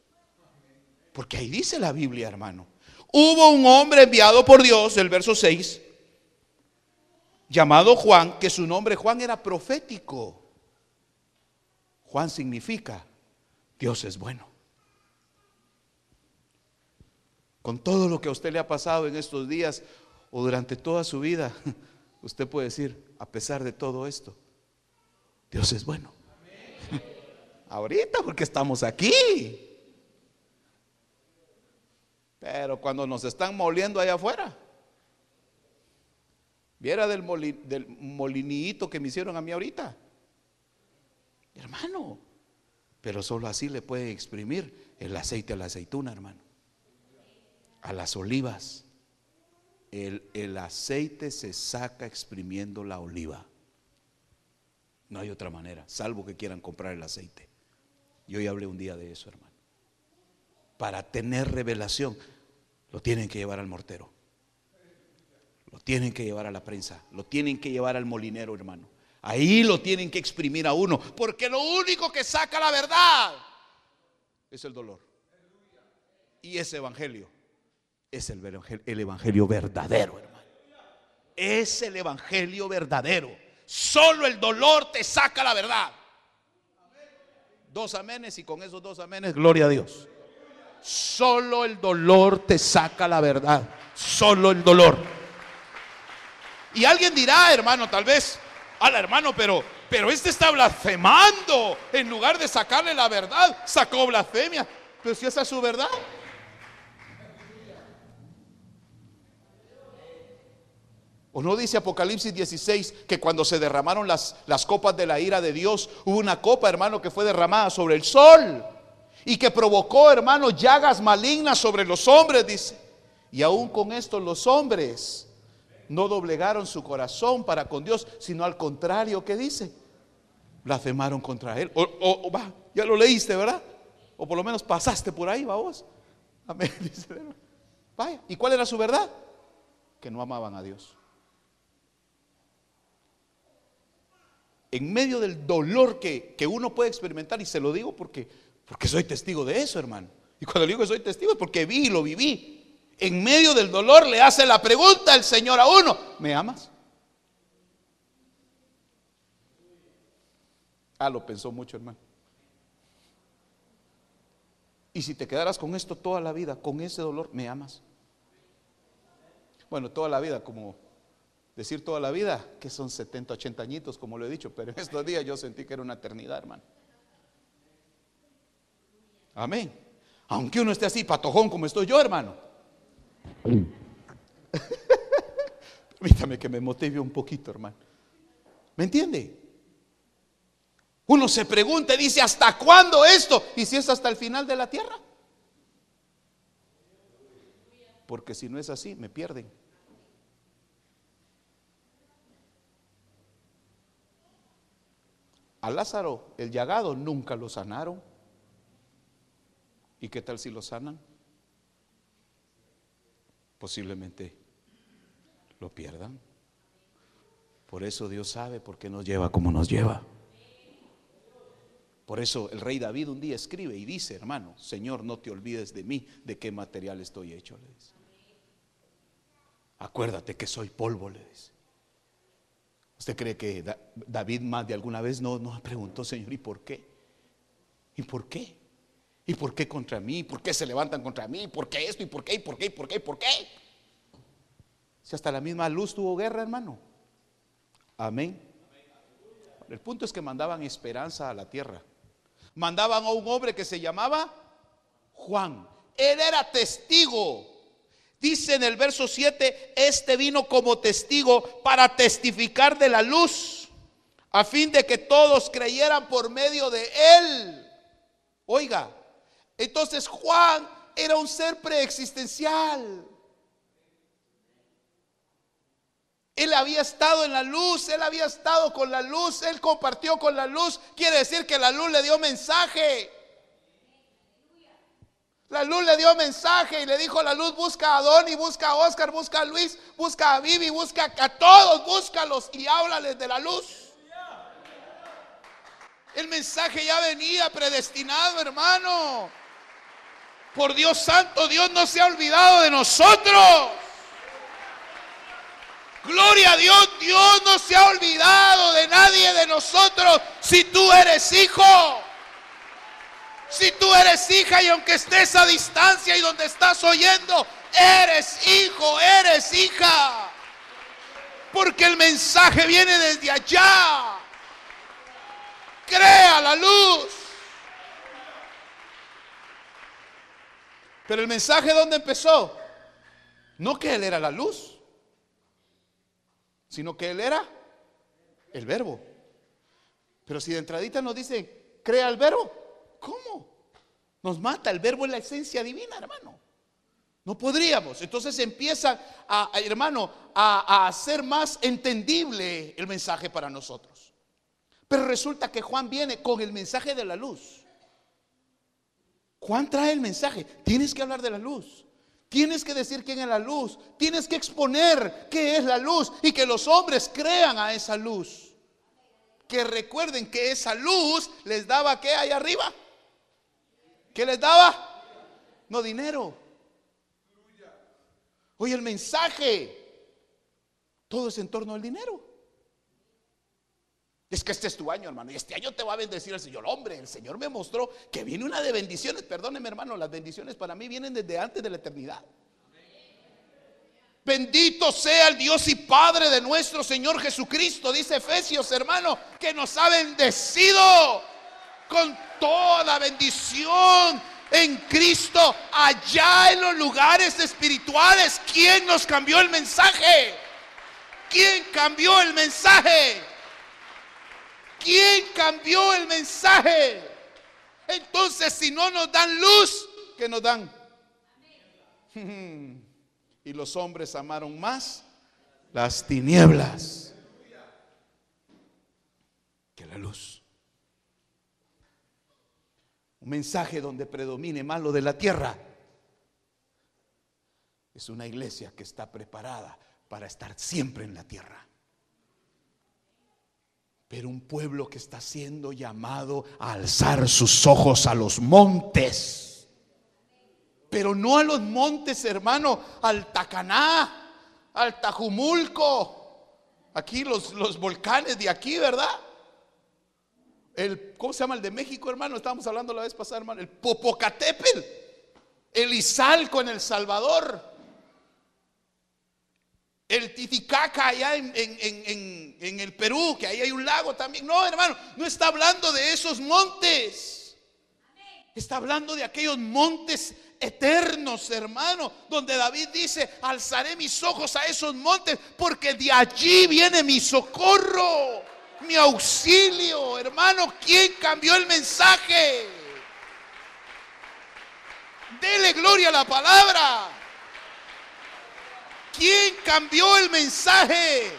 Porque ahí dice la Biblia, hermano. Hubo un hombre enviado por Dios, el verso 6, llamado Juan, que su nombre Juan era profético. Juan significa Dios es bueno. Con todo lo que a usted le ha pasado en estos días o durante toda su vida, [laughs] usted puede decir, a pesar de todo esto, Dios es bueno. [laughs] Ahorita porque estamos aquí. Pero cuando nos están moliendo allá afuera, viera del, molinito que me hicieron a mí ahorita. Hermano, pero solo así le puede exprimir el aceite a la aceituna, hermano. A las olivas. El, el aceite se saca exprimiendo la oliva. No hay otra manera, salvo que quieran comprar el aceite. Yo ya hablé un día de eso, hermano. Para tener revelación, lo tienen que llevar al mortero. Lo tienen que llevar a la prensa. Lo tienen que llevar al molinero, hermano. Ahí lo tienen que exprimir a uno. Porque lo único que saca la verdad es el dolor. Y ese evangelio es el evangelio, el evangelio verdadero, hermano. Es el evangelio verdadero. Solo el dolor te saca la verdad. Dos amenes y con esos dos amenes, gloria a Dios. Solo el dolor te saca la verdad. Solo el dolor. Y alguien dirá, hermano, tal vez, ala hermano, pero, pero este está blasfemando. En lugar de sacarle la verdad, sacó blasfemia. Pero si esa es su verdad. ¿O no dice Apocalipsis 16 que cuando se derramaron las, las copas de la ira de Dios, hubo una copa, hermano, que fue derramada sobre el sol y que provocó, hermano, llagas malignas sobre los hombres, dice. Y aún con esto los hombres no doblegaron su corazón para con Dios, sino al contrario, ¿qué dice? Blasfemaron contra Él. O, va, ya lo leíste, ¿verdad? O por lo menos pasaste por ahí, va vos. Amén. [laughs] Vaya. ¿Y cuál era su verdad? Que no amaban a Dios. En medio del dolor que, uno puede experimentar, y se lo digo porque, porque soy testigo de eso, hermano. Y cuando digo que soy testigo es porque vi y lo viví. En medio del dolor le hace la pregunta el Señor a uno, ¿me amas? Ah, lo pensó mucho, hermano. Y si te quedaras con esto toda la vida, con ese dolor, ¿me amas? Bueno, toda la vida, como decir toda la vida, que son 70, 80 añitos, como lo he dicho, pero en estos días yo sentí que era una eternidad, hermano. Amén. Aunque uno esté así, patojón como estoy yo, hermano. [laughs] Permítame que me motive un poquito, hermano. ¿Me entiende? Uno se pregunta y dice, ¿hasta cuándo esto? ¿Y si es hasta el final de la tierra? Porque si no es así, me pierden. A Lázaro, el llagado, nunca lo sanaron. ¿Y qué tal si lo sanan? Posiblemente lo pierdan. Por eso Dios sabe por qué nos lleva como nos lleva. Por eso el rey David un día escribe y dice, hermano, Señor, no te olvides de mí, de qué material estoy hecho, le dice. Acuérdate que soy polvo, le dice. ¿Usted cree que David más de alguna vez no nos preguntó, Señor, ¿y por qué? ¿Y por qué? ¿Y por qué contra mí? ¿Por qué se levantan contra mí? ¿Por qué esto? ¿Y por qué? ¿Y por qué? ¿Y por qué? ¿Y por qué? Si hasta la misma luz tuvo guerra, hermano. Amén. El punto es que mandaban esperanza a la tierra. Mandaban a un hombre que se llamaba Juan. Él era testigo Dice en el verso 7, este vino como testigo para testificar de la luz, a fin de que todos creyeran por medio de él. Oiga, entonces Juan era un ser preexistencial. Él había estado en la luz, él había estado con la luz, él compartió con la luz. Quiere decir que la luz le dio mensaje. La luz le dio mensaje y le dijo la luz, busca a Don y busca a Oscar, busca a Luis, busca a Vivi, busca a todos, búscalos y háblales de la luz. El mensaje ya venía predestinado, hermano. Por Dios santo, Dios no se ha olvidado de nosotros. Gloria a Dios, Dios no se ha olvidado de nadie de nosotros si tú eres hijo. Si tú eres hija y aunque estés a distancia y donde estás oyendo, eres hijo, eres hija. Porque el mensaje viene desde allá. Crea la luz. Pero el mensaje ¿dónde empezó? No que Él era la luz, sino que Él era el verbo. Pero si de entradita nos dice, crea el verbo, ¿Cómo? Nos mata. El verbo es la esencia divina, hermano. No podríamos. Entonces empieza, a, hermano, a, hacer más entendible el mensaje para nosotros. Pero resulta que Juan viene con el mensaje de la luz. Juan trae el mensaje. Tienes que hablar de la luz. Tienes que decir quién es la luz. Tienes que exponer qué es la luz y que los hombres crean a esa luz. Que recuerden que esa luz les daba qué ahí arriba. ¿Qué les daba? No dinero. Oye, el mensaje, todo es en torno al dinero. Es que este es tu año, hermano. Y este año te va a bendecir el Señor. Hombre, el Señor me mostró que viene una de bendiciones. Perdóneme, hermano, las bendiciones para mí vienen desde antes de la eternidad. Bendito sea el Dios y Padre de nuestro Señor Jesucristo, dice Efesios, hermano, que nos ha bendecido con toda bendición en Cristo allá en los lugares espirituales. ¿Quién nos cambió el mensaje? ¿Quién cambió el mensaje? ¿Quién cambió el mensaje? Entonces, si no nos dan luz, ¿qué nos dan? [laughs] Y los hombres amaron más las tinieblas que la luz. Un mensaje donde predomine más lo de la tierra. Es una iglesia que está preparada para estar siempre en la tierra. Pero un pueblo que está siendo llamado a alzar sus ojos a los montes. Pero no a los montes, hermano, al Tacaná, al Tajumulco. Aquí los, los volcanes de aquí, ¿verdad? El, ¿cómo se llama el de México, hermano? Estábamos hablando la vez pasada, hermano, el Popocatépetl, el Izalco en El Salvador, el Titicaca allá en, en, el Perú, que ahí hay un lago también. No, hermano, no está hablando de esos montes. Está hablando de aquellos montes eternos, hermano, donde David dice, alzaré mis ojos a esos montes, porque de allí viene mi socorro mi auxilio. Hermano, ¿quién cambió el mensaje? Dele gloria a la palabra. ¿Quién cambió el mensaje?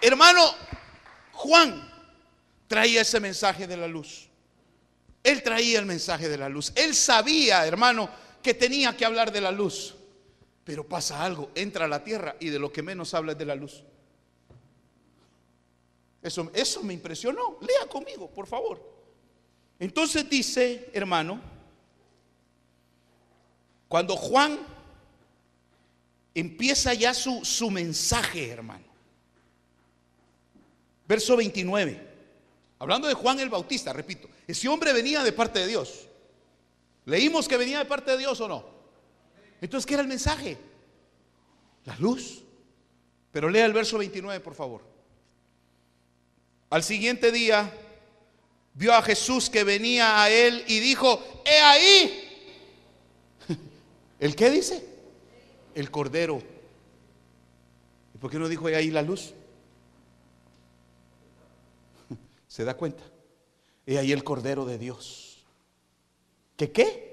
Hermano, Juan traía ese mensaje de la luz. Él traía el mensaje de la luz. Él sabía, hermano, que tenía que hablar de la luz. Pero pasa algo, entra a la tierra y de lo que menos habla es de la luz. Eso, eso me impresionó. Lea conmigo, por favor. Entonces dice, hermano, cuando Juan empieza ya su, su mensaje, hermano. Verso 29. Hablando de Juan el Bautista, repito, ese hombre venía de parte de Dios. ¿Leímos que venía de parte de Dios o no? Entonces, ¿qué era el mensaje? La luz. Pero lea el verso 29, por favor. Al siguiente día vio a Jesús que venía a él y dijo, he ahí. [laughs] ¿El qué dice? El cordero. ¿Y por qué no dijo he ahí la luz? [laughs] ¿Se da cuenta? He ahí el cordero de Dios. ¿Qué qué?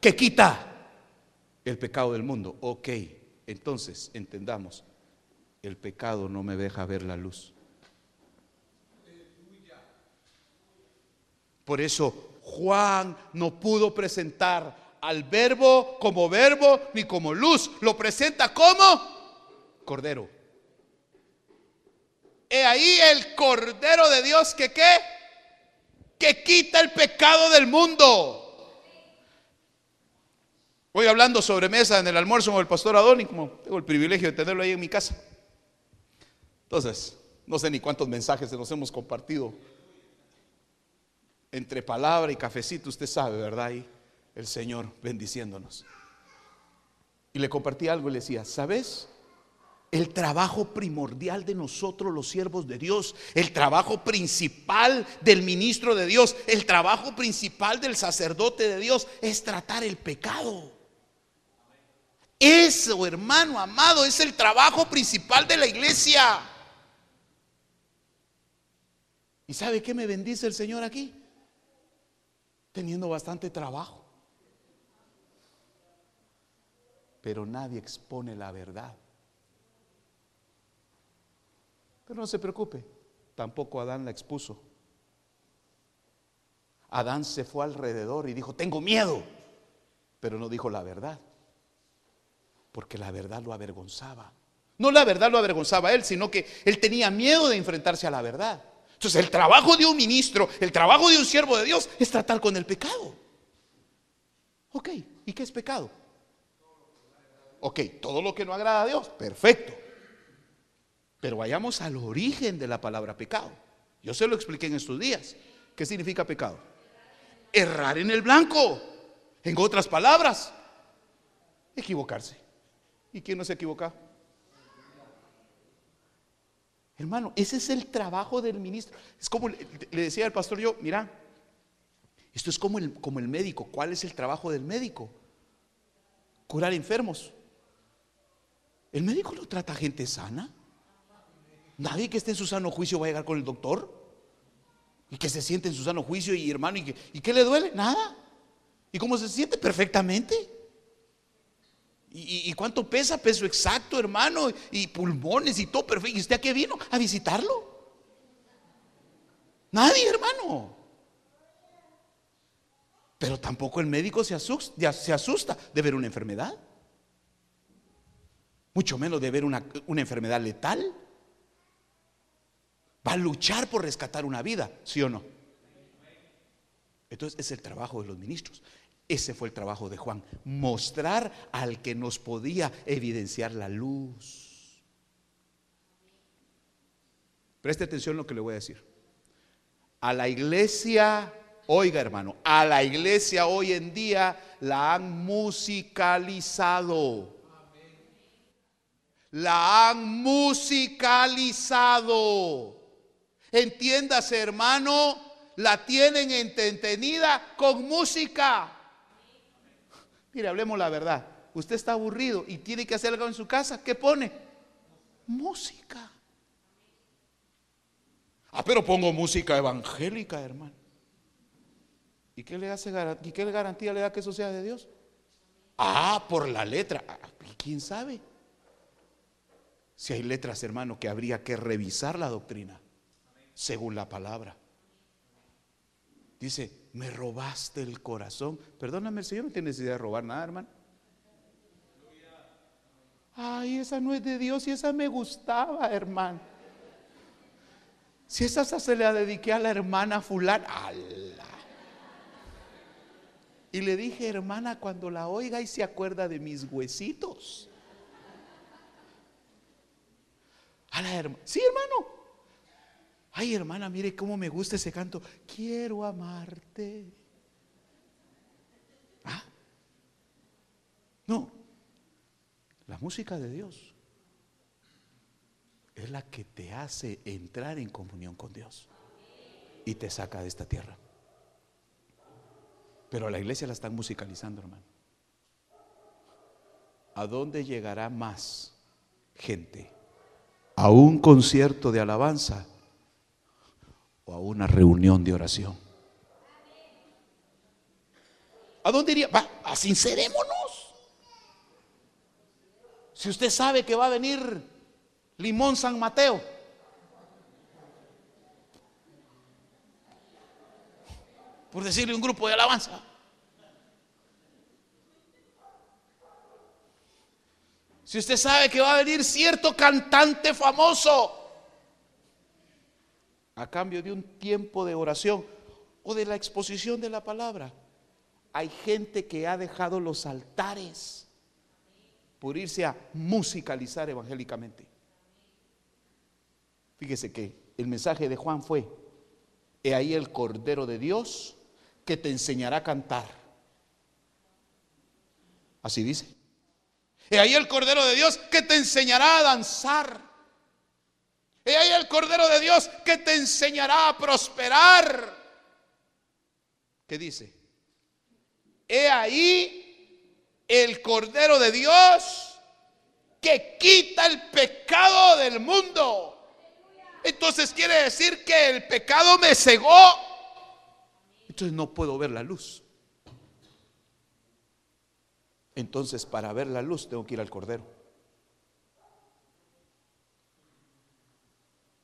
Que quita el pecado del mundo. Ok, entonces entendamos, el pecado no me deja ver la luz. Por eso Juan no pudo presentar al verbo como verbo ni como luz. Lo presenta como cordero. He ahí el cordero de Dios que qué? Que quita el pecado del mundo. Voy hablando sobre mesa en el almuerzo con el pastor Adoni, como tengo el privilegio de tenerlo ahí en mi casa. Entonces, no sé ni cuántos mensajes nos hemos compartido entre palabra y cafecito, usted sabe, ¿verdad? Y el Señor bendiciéndonos. Y le compartí algo y le decía, ¿sabes? El trabajo primordial de nosotros los siervos de Dios, el trabajo principal del ministro de Dios, el trabajo principal del sacerdote de Dios es tratar el pecado. Eso, hermano amado, es el trabajo principal de la iglesia. ¿Y sabe qué me bendice el Señor aquí? Teniendo bastante trabajo. Pero nadie expone la verdad. Pero no se preocupe, tampoco Adán la expuso. Adán se fue alrededor y dijo, tengo miedo, pero no dijo la verdad, porque la verdad lo avergonzaba. No la verdad lo avergonzaba a él, sino que él tenía miedo de enfrentarse a la verdad. Entonces el trabajo de un ministro, el trabajo de un siervo de Dios es tratar con el pecado. Ok, ¿y qué es pecado? Ok, todo lo que no agrada a Dios, perfecto. Pero vayamos al origen de la palabra pecado. Yo se lo expliqué en estos días. ¿Qué significa pecado? Errar en el blanco. En otras palabras, equivocarse. ¿Y quién no se equivoca? Hermano, ese es el trabajo del ministro. Es como le, decía al pastor yo, mira, esto es como el, como el médico. ¿Cuál es el trabajo del médico? Curar enfermos. El médico no trata a gente sana. Nadie que esté en su sano juicio va a llegar con el doctor. Y que se siente en su sano juicio y hermano, ¿y, ¿y qué le duele? Nada. ¿Y cómo se siente? Perfectamente. ¿Y, cuánto pesa? Peso exacto, hermano. Y pulmones y todo perfecto. ¿Y usted a qué vino? A visitarlo. Nadie, hermano. Pero tampoco el médico se asusta, se asusta de ver una enfermedad. Mucho menos de ver una, una enfermedad letal. Va a luchar por rescatar una vida, ¿sí o no? Entonces es el trabajo de los ministros. Ese fue el trabajo de Juan, mostrar al que nos podía evidenciar la luz. Preste atención a lo que le voy a decir. A la iglesia, oiga hermano, a la iglesia hoy en día la han musicalizado. La han musicalizado. Entiéndase hermano, la tienen entretenida con música. Mire, hablemos la verdad. Usted está aburrido y tiene que hacer algo en su casa. ¿Qué pone? Música. Ah, pero pongo música evangélica, hermano. ¿Y qué le hace y qué garantía le da que eso sea de Dios? Ah, por la letra. Ah, ¿Quién sabe? Si hay letras, hermano, que habría que revisar la doctrina según la palabra. Dice, me robaste el corazón. Perdóname, el Señor no tiene necesidad de robar nada, hermano. Ay, esa no es de Dios y esa me gustaba, hermano. Si esa se la dediqué a la hermana fulana, Y le dije, hermana, cuando la oiga y se acuerda de mis huesitos. A la hermana. Sí, hermano. Ay, hermana, mire cómo me gusta ese canto. Quiero amarte. ¿Ah? No. La música de Dios es la que te hace entrar en comunión con Dios y te saca de esta tierra. Pero a la iglesia la están musicalizando, hermano. ¿A dónde llegará más gente? ¿A un concierto de alabanza? O a una reunión de oración. ¿A dónde iría? Va, sincerémonos. Si usted sabe que va a venir Limón San Mateo, por decirle un grupo de alabanza. Si usted sabe que va a venir cierto cantante famoso a cambio de un tiempo de oración o de la exposición de la palabra, hay gente que ha dejado los altares por irse a musicalizar evangélicamente. Fíjese que el mensaje de Juan fue, he ahí el Cordero de Dios que te enseñará a cantar. Así dice. He ahí el Cordero de Dios que te enseñará a danzar. He ahí el Cordero de Dios que te enseñará a prosperar. ¿Qué dice? He ahí el Cordero de Dios que quita el pecado del mundo. Entonces quiere decir que el pecado me cegó. Entonces no puedo ver la luz. Entonces para ver la luz tengo que ir al Cordero.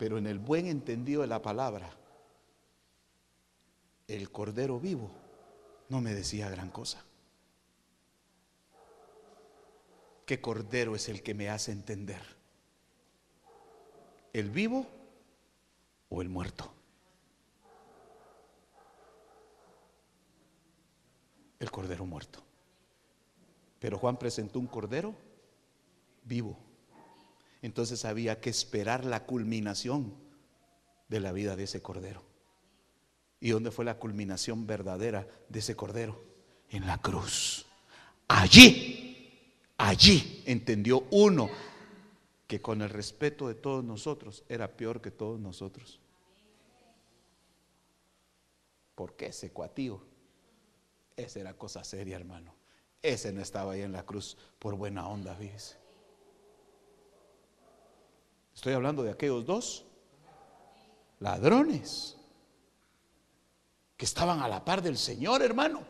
Pero en el buen entendido de la palabra, el Cordero vivo no me decía gran cosa. ¿Qué Cordero es el que me hace entender? ¿El vivo o el muerto. El cordero muerto. Pero Juan presentó un cordero vivo. Entonces había que esperar la culminación de la vida de ese cordero. ¿Y dónde fue la culminación verdadera de ese cordero? En la cruz. Allí, allí entendió uno que con el respeto de todos nosotros era peor que todos nosotros. Porque ese cuatío, esa era cosa seria, hermano. Ese no estaba ahí en la cruz por buena onda, fíjese. Estoy hablando de aquellos dos ladrones que estaban a la par del Señor, hermano.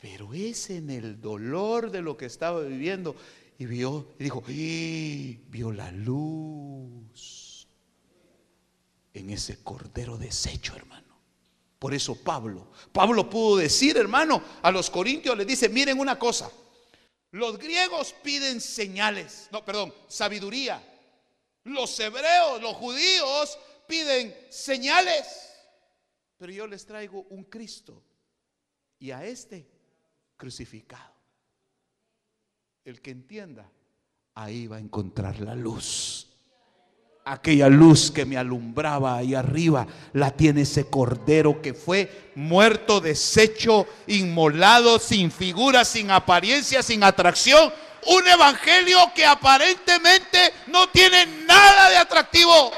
Pero ese en el dolor de lo que estaba viviendo y vio y dijo, y vio la luz en ese cordero deshecho, hermano. Por eso Pablo, Pablo pudo decir, hermano, a los corintios le dice, miren una cosa, los griegos piden señales, no, perdón, sabiduría. Los hebreos, los judíos piden señales. Pero yo les traigo un Cristo y a este crucificado. El que entienda, ahí va a encontrar la luz aquella luz que me alumbraba ahí arriba, la tiene ese cordero que fue muerto, deshecho, inmolado, sin figura, sin apariencia, sin atracción. Un evangelio que aparentemente no tiene nada de atractivo.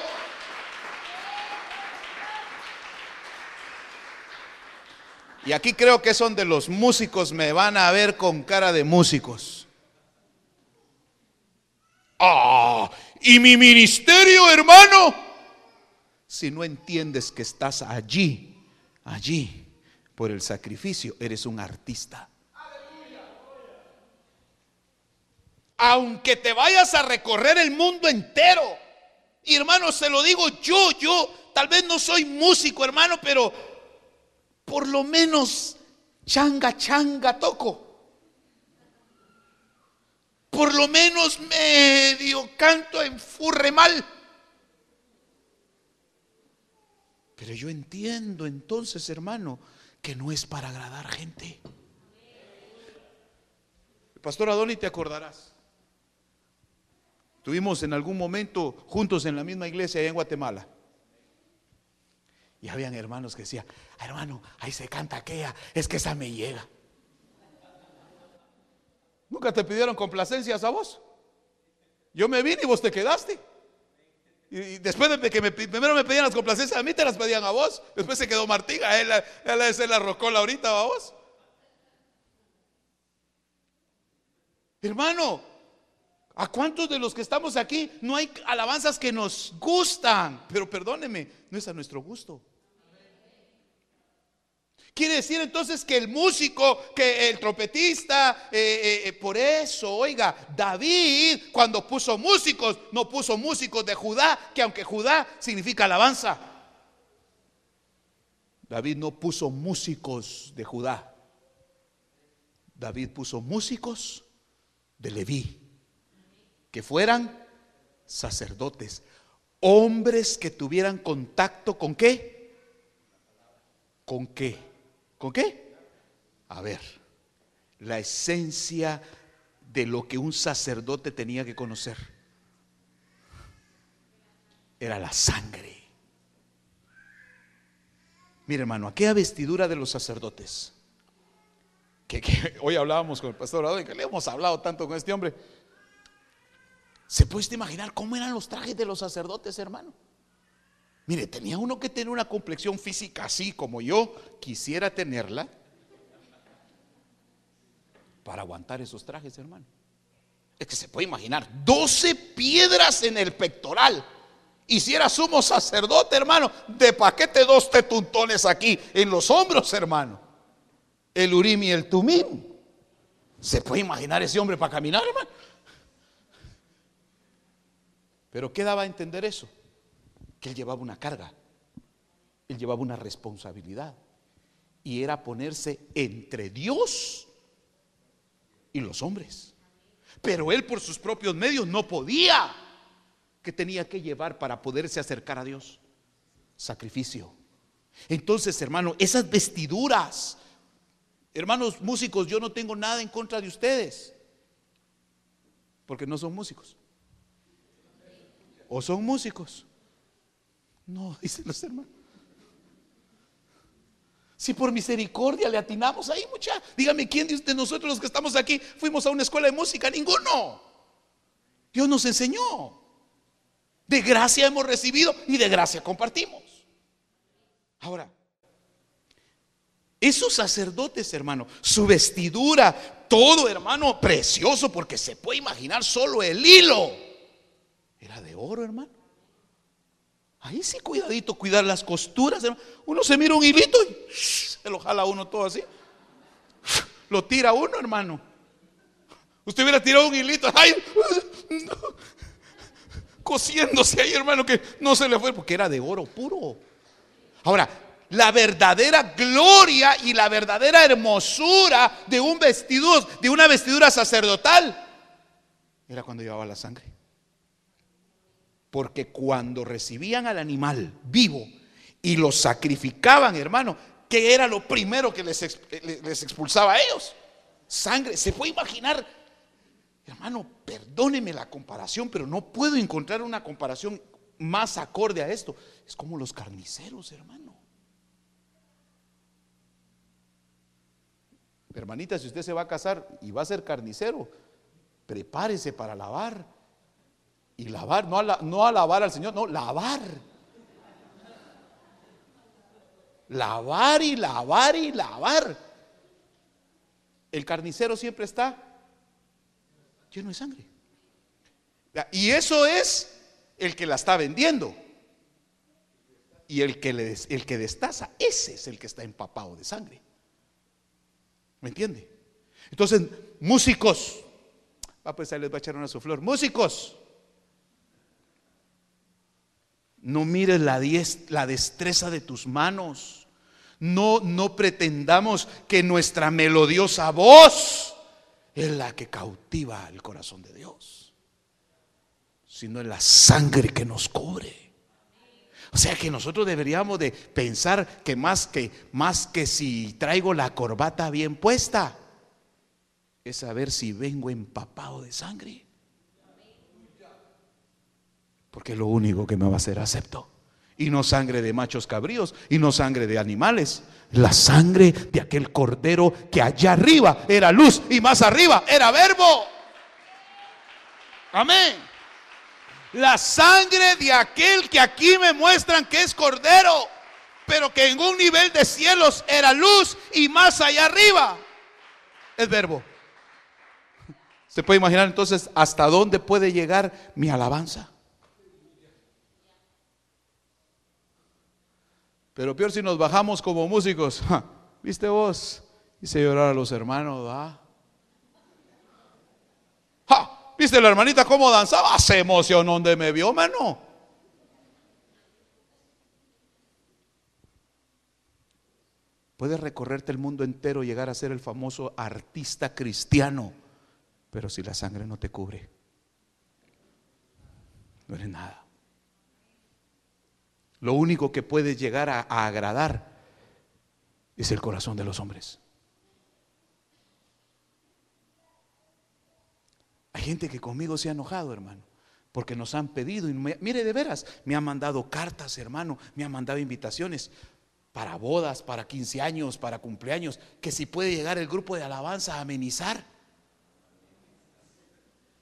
Y aquí creo que son de los músicos, me van a ver con cara de músicos. Ah, y mi ministerio, hermano. Si no entiendes que estás allí, allí, por el sacrificio, eres un artista. Aunque te vayas a recorrer el mundo entero, y hermano, se lo digo yo, yo tal vez no soy músico, hermano, pero por lo menos changa, changa toco por lo menos medio canto en furre mal. Pero yo entiendo entonces, hermano, que no es para agradar gente. Pastor Adoni, te acordarás. Tuvimos en algún momento juntos en la misma iglesia allá en Guatemala. Y habían hermanos que decían, hermano, ahí se canta aquella, es que esa me llega. ¿Nunca te pidieron complacencias a vos? Yo me vine y vos te quedaste. Y después de que primero me pedían las complacencias, a mí te las pedían a vos. Después se quedó Martín, a él, él se la rocola ahorita a vos. Hermano, ¿a cuántos de los que estamos aquí no hay alabanzas que nos gustan? Pero perdóneme, no es a nuestro gusto. Quiere decir entonces que el músico, que el trompetista, eh, eh, eh, por eso, oiga, David cuando puso músicos, no puso músicos de Judá, que aunque Judá significa alabanza. David no puso músicos de Judá. David puso músicos de Leví, que fueran sacerdotes, hombres que tuvieran contacto con qué? ¿Con qué? ¿Con qué? A ver, la esencia de lo que un sacerdote tenía que conocer era la sangre. Mire hermano, aquella vestidura de los sacerdotes, que, hoy hablábamos con el pastor que le hemos hablado tanto con este hombre, ¿se puede imaginar cómo eran los trajes de los sacerdotes, hermano? Mire, tenía uno que tener una complexión física así como yo quisiera tenerla para aguantar esos trajes, hermano. Es que se puede imaginar, 12 piedras en el pectoral. Y si sumo sacerdote, hermano, de paquete dos tetuntones aquí en los hombros, hermano. El urim y el tumim. ¿Se puede imaginar ese hombre para caminar, hermano? Pero ¿qué daba a entender eso? Que él llevaba una carga. Él llevaba una responsabilidad. Y era ponerse entre Dios y los hombres. Pero él por sus propios medios no podía. ¿Qué tenía que llevar para poderse acercar a Dios? Sacrificio. Entonces, hermano, esas vestiduras, hermanos músicos, yo no tengo nada en contra de ustedes, porque no son músicos. ¿O son músicos? No, [laughs] dicen los hermanos. Si por misericordia le atinamos ahí, mucha. Dígame, ¿quién de nosotros los que estamos aquí fuimos a una escuela de música? Ninguno. Dios nos enseñó. De gracia hemos recibido y de gracia compartimos. Ahora, esos sacerdotes, hermano, su vestidura, todo, hermano, precioso, porque se puede imaginar solo el hilo. Era de oro, hermano. Ahí sí, cuidadito, cuidar las costuras. Hermano. Uno se mira un hilito y se lo jala uno todo así. [laughs] Lo tira uno, hermano. Usted hubiera tirado un hilito. Ay, [laughs] cosiéndose ahí, hermano, que no se le fue porque era de oro puro. Ahora, la verdadera gloria y la verdadera hermosura de un vestido, de una vestidura sacerdotal, era cuando llevaba la sangre. Porque cuando recibían al animal vivo y lo sacrificaban, hermano, que era lo primero que les, les expulsaba a ellos? Sangre. ¿Se puede imaginar Hermano, perdóneme la comparación, pero no puedo encontrar una comparación más acorde a esto. Es como los carniceros, hermano. Hermanita, si usted se va a casar y va a ser carnicero, prepárese para lavar. Y lavar, no a, no a lavar al Señor, no, lavar. Lavar y lavar y lavar. El carnicero siempre está lleno de sangre. Y eso es el que la está vendiendo. Y el que, le, el que destaza, ese es el que está empapado de sangre. ¿Me entiende? Entonces, músicos, va pues ahí les va a echar una su flor. Músicos, no mires la, destreza de tus manos. No, no pretendamos que nuestra melodiosa voz es la que cautiva el corazón de Dios, sino es la sangre que nos cubre. O sea que nosotros deberíamos de pensar que más que más que si traigo la corbata bien puesta es saber si vengo empapado de sangre. Porque es lo único que me va a hacer acepto. Y no sangre de machos cabríos y no sangre de animales, la sangre de aquel cordero que allá arriba era luz y más arriba era verbo. Amén. La sangre de aquel que aquí me muestran que es cordero, pero que en un nivel de cielos era luz y más allá arriba es verbo. ¿Se puede imaginar entonces hasta dónde puede llegar mi alabanza? Pero peor si nos bajamos como músicos. ¿Viste vos? Hice llorar a los hermanos, ¿va? ¿Viste la hermanita cómo danzaba? Se emocionó donde me vio, mano. Puedes recorrerte el mundo entero y llegar a ser el famoso artista cristiano, pero si la sangre no te cubre, no eres nada. Lo único que puedes llegar a, a agradar es el corazón de los hombres. Hay gente que conmigo se ha enojado, hermano, porque nos han pedido. Y mire, de veras, me han mandado cartas, hermano, me han mandado invitaciones para bodas, para 15 años, para cumpleaños, que si puede llegar el grupo de alabanza a amenizar.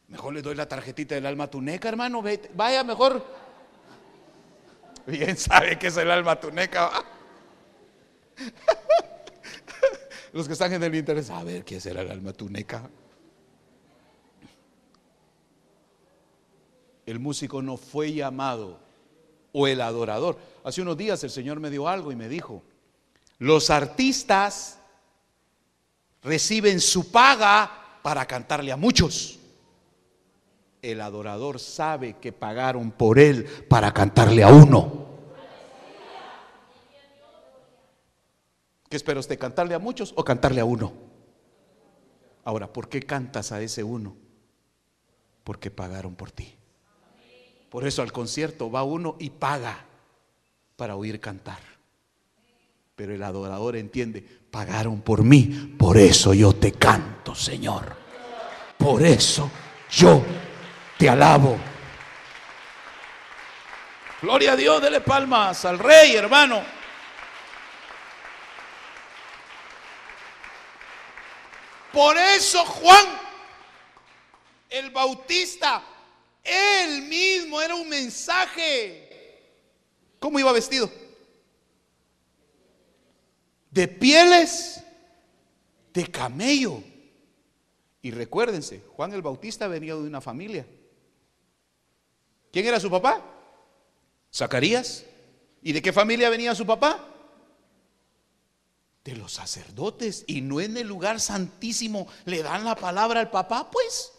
Mejor le doy la tarjetita del alma tuneca, hermano. Vaya, mejor. Bien sabe que es el alma tuneca. [laughs] Los que están en el interés, a ver qué será el alma tuneca. El músico no fue llamado o el adorador. Hace unos días el Señor me dio algo y me dijo, los artistas reciben su paga para cantarle a muchos. El adorador sabe que pagaron por él para cantarle a uno. ¿Qué espera usted? ¿Cantarle a muchos o cantarle a uno? Ahora, ¿por qué cantas a ese uno? Porque pagaron por ti. Por eso al concierto va uno y paga para oír cantar. Pero el adorador entiende, pagaron por mí, por eso yo te canto, Señor. Por eso yo te alabo. Gloria a Dios, dele palmas al rey, hermano. Por eso Juan, el Bautista, él mismo era un mensaje. ¿Cómo iba vestido? De pieles de camello. Y recuérdense, Juan el Bautista venía de una familia. ¿Quién era su papá? Zacarías. ¿Y de qué familia venía su papá? de los sacerdotes y no en el lugar santísimo le dan la palabra al papá, pues.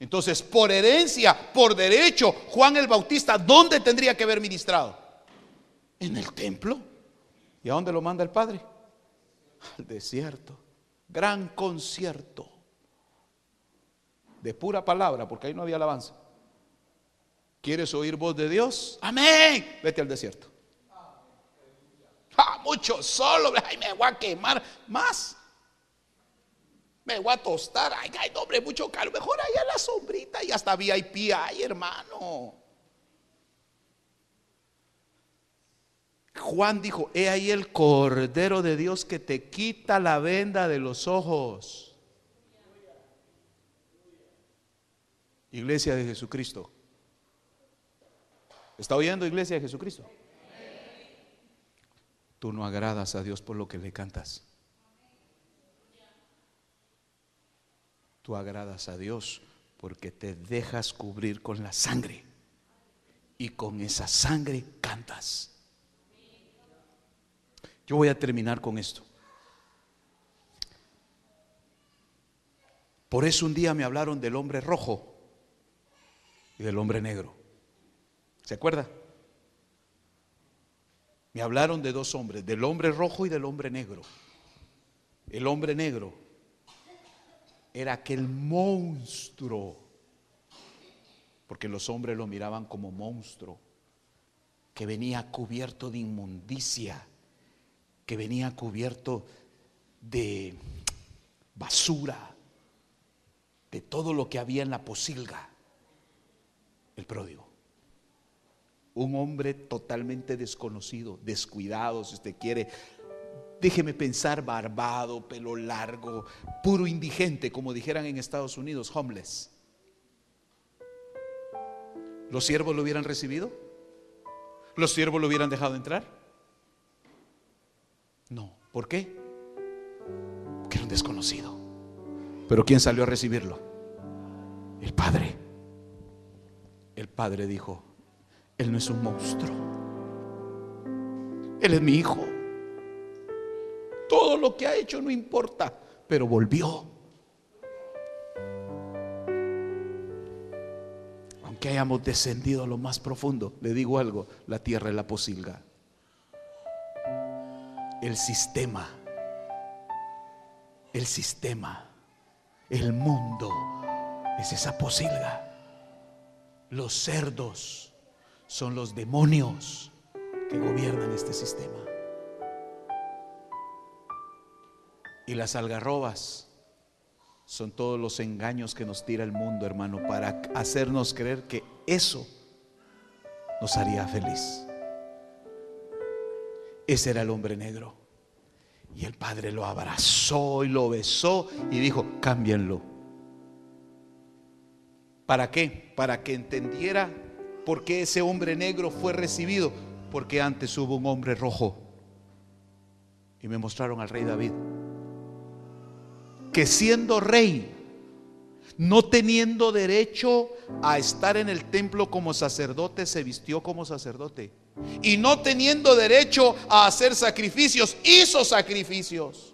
Entonces, por herencia, por derecho, Juan el Bautista, ¿dónde tendría que haber ministrado? En el templo. ¿Y a dónde lo manda el Padre? Al desierto. Gran concierto. De pura palabra, porque ahí no había alabanza. ¿Quieres oír voz de Dios? Amén. Vete al desierto. Ah, mucho solo, ay, me voy a quemar más. Me voy a tostar, ay, ay, hombre, mucho calor. Mejor ahí a la sombrita y hasta VIP ay, hermano. Juan dijo, he ahí el Cordero de Dios que te quita la venda de los ojos. Iglesia de Jesucristo. ¿Está oyendo Iglesia de Jesucristo? tú no agradas a Dios por lo que le cantas. Tú agradas a Dios porque te dejas cubrir con la sangre y con esa sangre cantas. Yo voy a terminar con esto. Por eso un día me hablaron del hombre rojo y del hombre negro. ¿Se acuerda? Me hablaron de dos hombres, del hombre rojo y del hombre negro. El hombre negro era aquel monstruo, porque los hombres lo miraban como monstruo, que venía cubierto de inmundicia, que venía cubierto de basura, de todo lo que había en la posilga, el pródigo un hombre totalmente desconocido, descuidado, si usted quiere. Déjeme pensar, barbado, pelo largo, puro indigente, como dijeran en Estados Unidos, homeless. ¿Los siervos lo hubieran recibido? ¿Los siervos lo hubieran dejado entrar? No. ¿Por qué? Porque era un desconocido. Pero ¿quién salió a recibirlo? El Padre. El Padre dijo, él no es un monstruo. Él es mi hijo. Todo lo que ha hecho no importa, pero volvió. Aunque hayamos descendido a lo más profundo, le digo algo, la tierra es la posilga. el sistema, el sistema, el mundo es esa posilga. Los cerdos son los demonios que gobiernan este sistema. Y las algarrobas son todos los engaños que nos tira el mundo, hermano, para hacernos creer que eso nos haría feliz. Ese era el hombre negro. Y el padre lo abrazó y lo besó y dijo, cámbienlo. ¿Para qué? Para que entendiera por qué ese hombre negro fue recibido. Porque antes hubo un hombre rojo. Y me mostraron al rey David. Que siendo rey, no teniendo derecho a estar en el templo como sacerdote, se vistió como sacerdote. Y no teniendo derecho a hacer sacrificios, hizo sacrificios.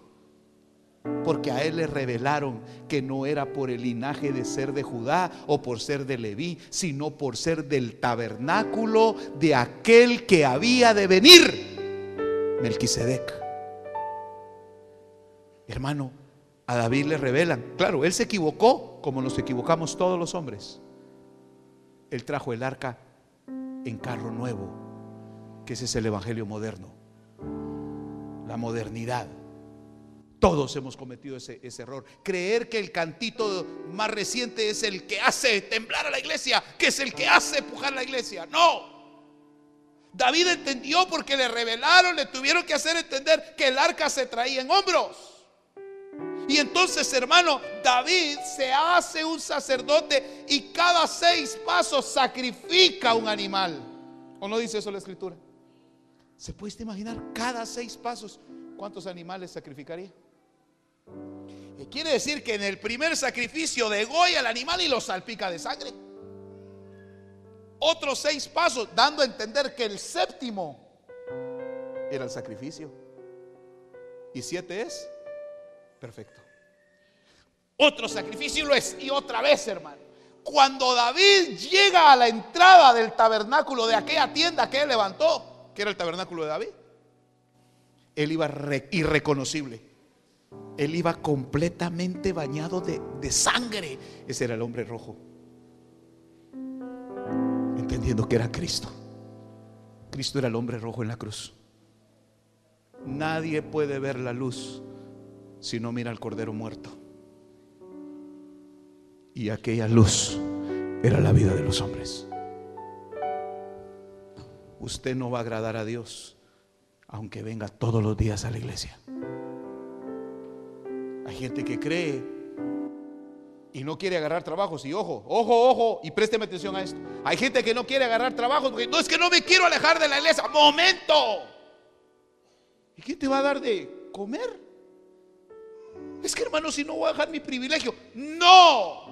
Porque a él le revelaron que no era por el linaje de ser de Judá o por ser de Leví, sino por ser del tabernáculo de aquel que había de venir, Melquisedec. Hermano, a David le revelan, claro, él se equivocó como nos equivocamos todos los hombres. Él trajo el arca en carro nuevo, que ese es el evangelio moderno, la modernidad. Todos hemos cometido ese, error. Creer que el cantito más reciente es el que hace temblar a la iglesia, que es el que hace pujar a la iglesia. No. David entendió porque le revelaron, le tuvieron que hacer entender que el arca se traía en hombros. Y entonces, hermano, David se hace un sacerdote y cada seis pasos sacrifica un animal. ¿O no dice eso la escritura? ¿Se puede imaginar cada seis pasos cuántos animales sacrificaría? Y quiere decir que en el primer sacrificio degolla al animal y lo salpica de sangre. Otros seis pasos, dando a entender que el séptimo era el sacrificio. Y siete es perfecto. Otro sacrificio lo es. Y otra vez, hermano. Cuando David llega a la entrada del tabernáculo de aquella tienda que él levantó, que era el tabernáculo de David, él iba irreconocible. Él iba completamente bañado de, de sangre. Ese era el hombre rojo. Entendiendo que era Cristo. Cristo era el hombre rojo en la cruz. Nadie puede ver la luz si no mira al cordero muerto. Y aquella luz era la vida de los hombres. Usted no va a agradar a Dios aunque venga todos los días a la iglesia. Hay gente que cree y no quiere agarrar trabajos. Y ojo, ojo, ojo, y présteme atención a esto. Hay gente que no quiere agarrar trabajos porque no es que no me quiero alejar de la iglesia. Momento. ¿Y quién te va a dar de comer? Es que hermano, si no voy a dejar mi privilegio. No.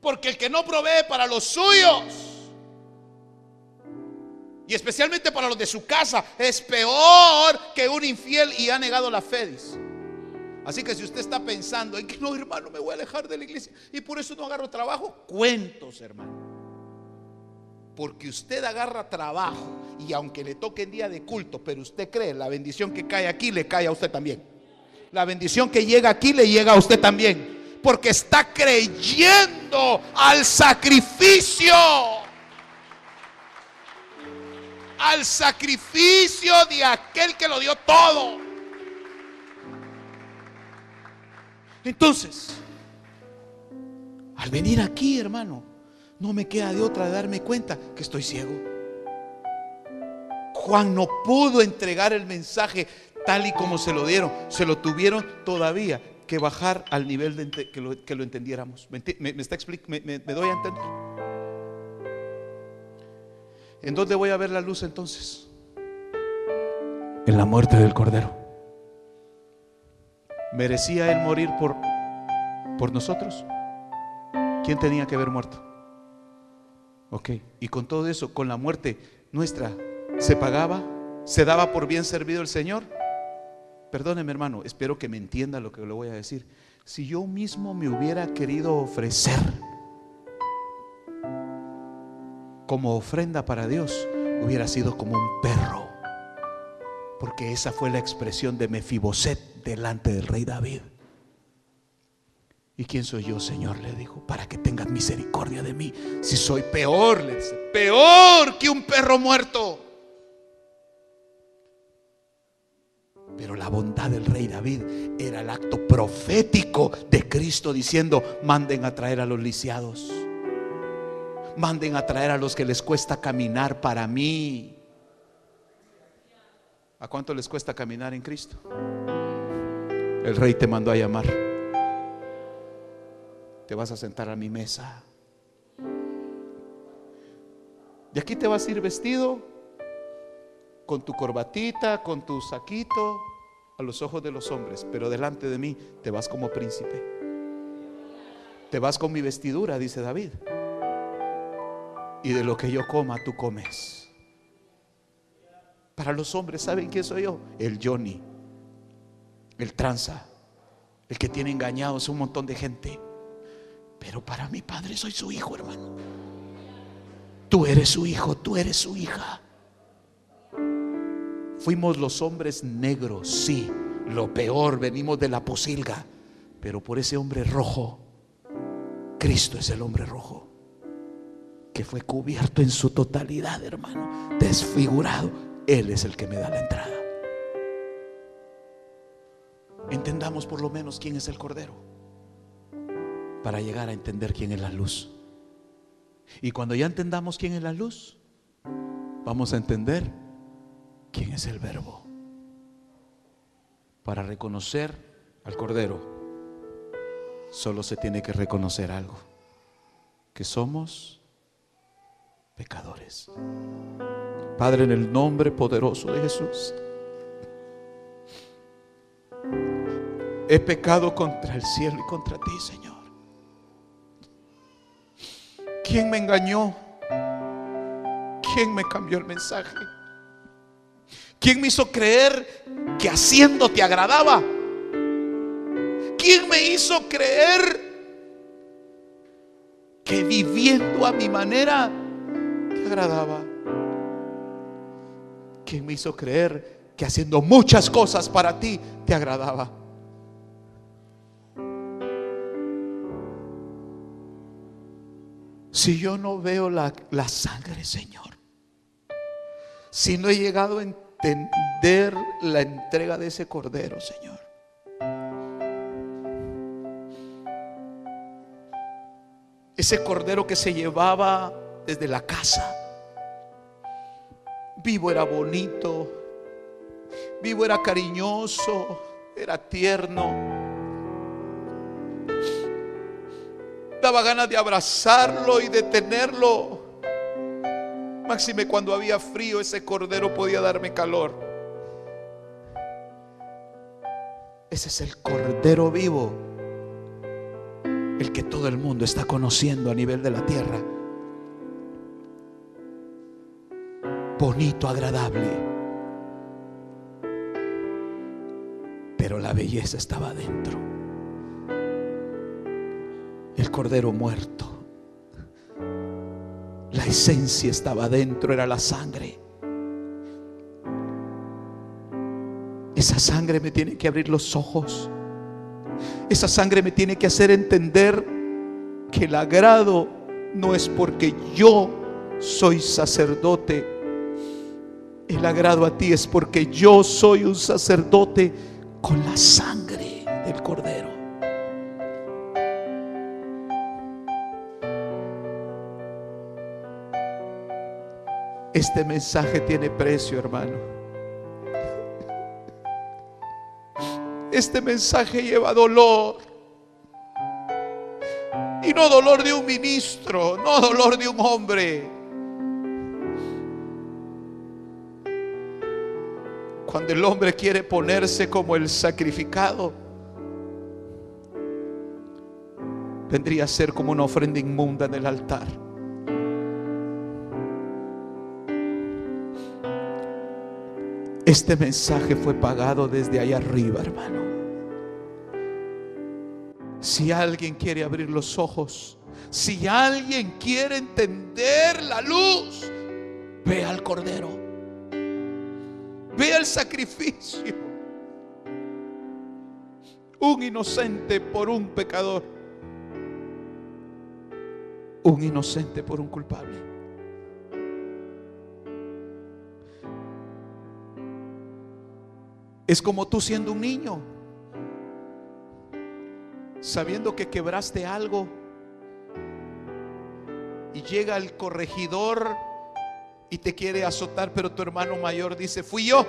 Porque el que no provee para los suyos, y especialmente para los de su casa, es peor que un infiel y ha negado la fe. Así que si usted está pensando en que no, hermano, me voy a alejar de la iglesia y por eso no agarro trabajo, cuentos, hermano. Porque usted agarra trabajo y aunque le toque el día de culto, pero usted cree la bendición que cae aquí, le cae a usted también. La bendición que llega aquí, le llega a usted también porque está creyendo al sacrificio. Al sacrificio de aquel que lo dio todo. Entonces, al venir aquí, hermano, no me queda de otra de darme cuenta que estoy ciego. Juan no pudo entregar el mensaje tal y como se lo dieron. Se lo tuvieron todavía que bajar al nivel de que, lo, entendiéramos. ¿Me, está me, doy a entender? ¿En dónde voy a ver la luz entonces? En la muerte del Cordero. ¿Merecía él morir por, por nosotros? ¿Quién tenía que haber muerto? Ok, y con todo eso, con la muerte nuestra, ¿se pagaba? ¿Se daba por bien servido el Señor? Perdóneme hermano, espero que me entienda lo que le voy a decir. Si yo mismo me hubiera querido ofrecer como ofrenda para Dios, hubiera sido como un perro Porque esa fue la expresión de Mefiboset delante del rey David. ¿Y quién soy yo, Señor? Le dijo, para que tengas misericordia de mí. Si soy peor, le dice, peor que un perro muerto. Pero la bondad del rey David era el acto profético de Cristo diciendo, manden a traer a los lisiados. Manden a traer a los que les cuesta caminar para mí. ¿A cuánto les cuesta caminar en Cristo? El rey te mandó a llamar. Te vas a sentar a mi mesa. De aquí te vas a ir vestido con tu corbatita, con tu saquito, a los ojos de los hombres, pero delante de mí te vas como príncipe. Te vas con mi vestidura, dice David. Y de lo que yo coma, tú comes. Para los hombres, ¿saben quién soy yo? El Johnny, el tranza, el que tiene engañados un montón de gente. Pero para mi padre soy su hijo, hermano. Tú eres su hijo, tú eres su hija. Fuimos los hombres negros, sí, lo peor, venimos de la posilga, pero por ese hombre rojo, Cristo es el hombre rojo, que fue cubierto en su totalidad, hermano, desfigurado él es el que me da la entrada. Entendamos por lo menos quién es el Cordero para llegar a entender quién es la luz. Y cuando ya entendamos quién es la luz, vamos a entender quién es el verbo. Para reconocer al Cordero, solo se tiene que reconocer algo, que somos pecadores. Padre, en el nombre poderoso de Jesús. He pecado contra el cielo y contra ti, Señor. ¿Quién me engañó? ¿Quién me cambió el mensaje? ¿Quién me hizo creer que haciendo te agradaba? ¿Quién me hizo creer que viviendo a mi manera agradaba? quien me hizo creer que haciendo muchas cosas para ti te agradaba. Si yo no veo la, la sangre, Señor, si no he llegado a entender la entrega de ese cordero, Señor. Ese cordero que se llevaba desde la casa Vivo era bonito, vivo era cariñoso, era tierno. Daba ganas de abrazarlo y de tenerlo. Máxime cuando había frío, ese cordero podía darme calor. Ese es el cordero vivo, el que todo el mundo está conociendo a nivel de la tierra. Bonito, agradable. Pero la belleza estaba dentro. El cordero muerto. La esencia estaba dentro, era la sangre. Esa sangre me tiene que abrir los ojos. Esa sangre me tiene que hacer entender que el agrado no es porque yo soy sacerdote el agrado a ti es porque yo soy un sacerdote con la sangre del cordero. Este mensaje tiene precio, hermano. Este mensaje lleva dolor. Y no dolor de un ministro, no dolor de un hombre Cuando el hombre quiere ponerse como el sacrificado, vendría a ser como una ofrenda inmunda en el altar. Este mensaje fue pagado desde allá arriba, hermano. Si alguien quiere abrir los ojos, si alguien quiere entender la luz, ve al Cordero. Ve el sacrificio. Un inocente por un pecador. Un inocente por un culpable. Es como tú siendo un niño, sabiendo que quebraste algo y llega el corregidor y te quiere azotar, pero tu hermano mayor dice, fui yo.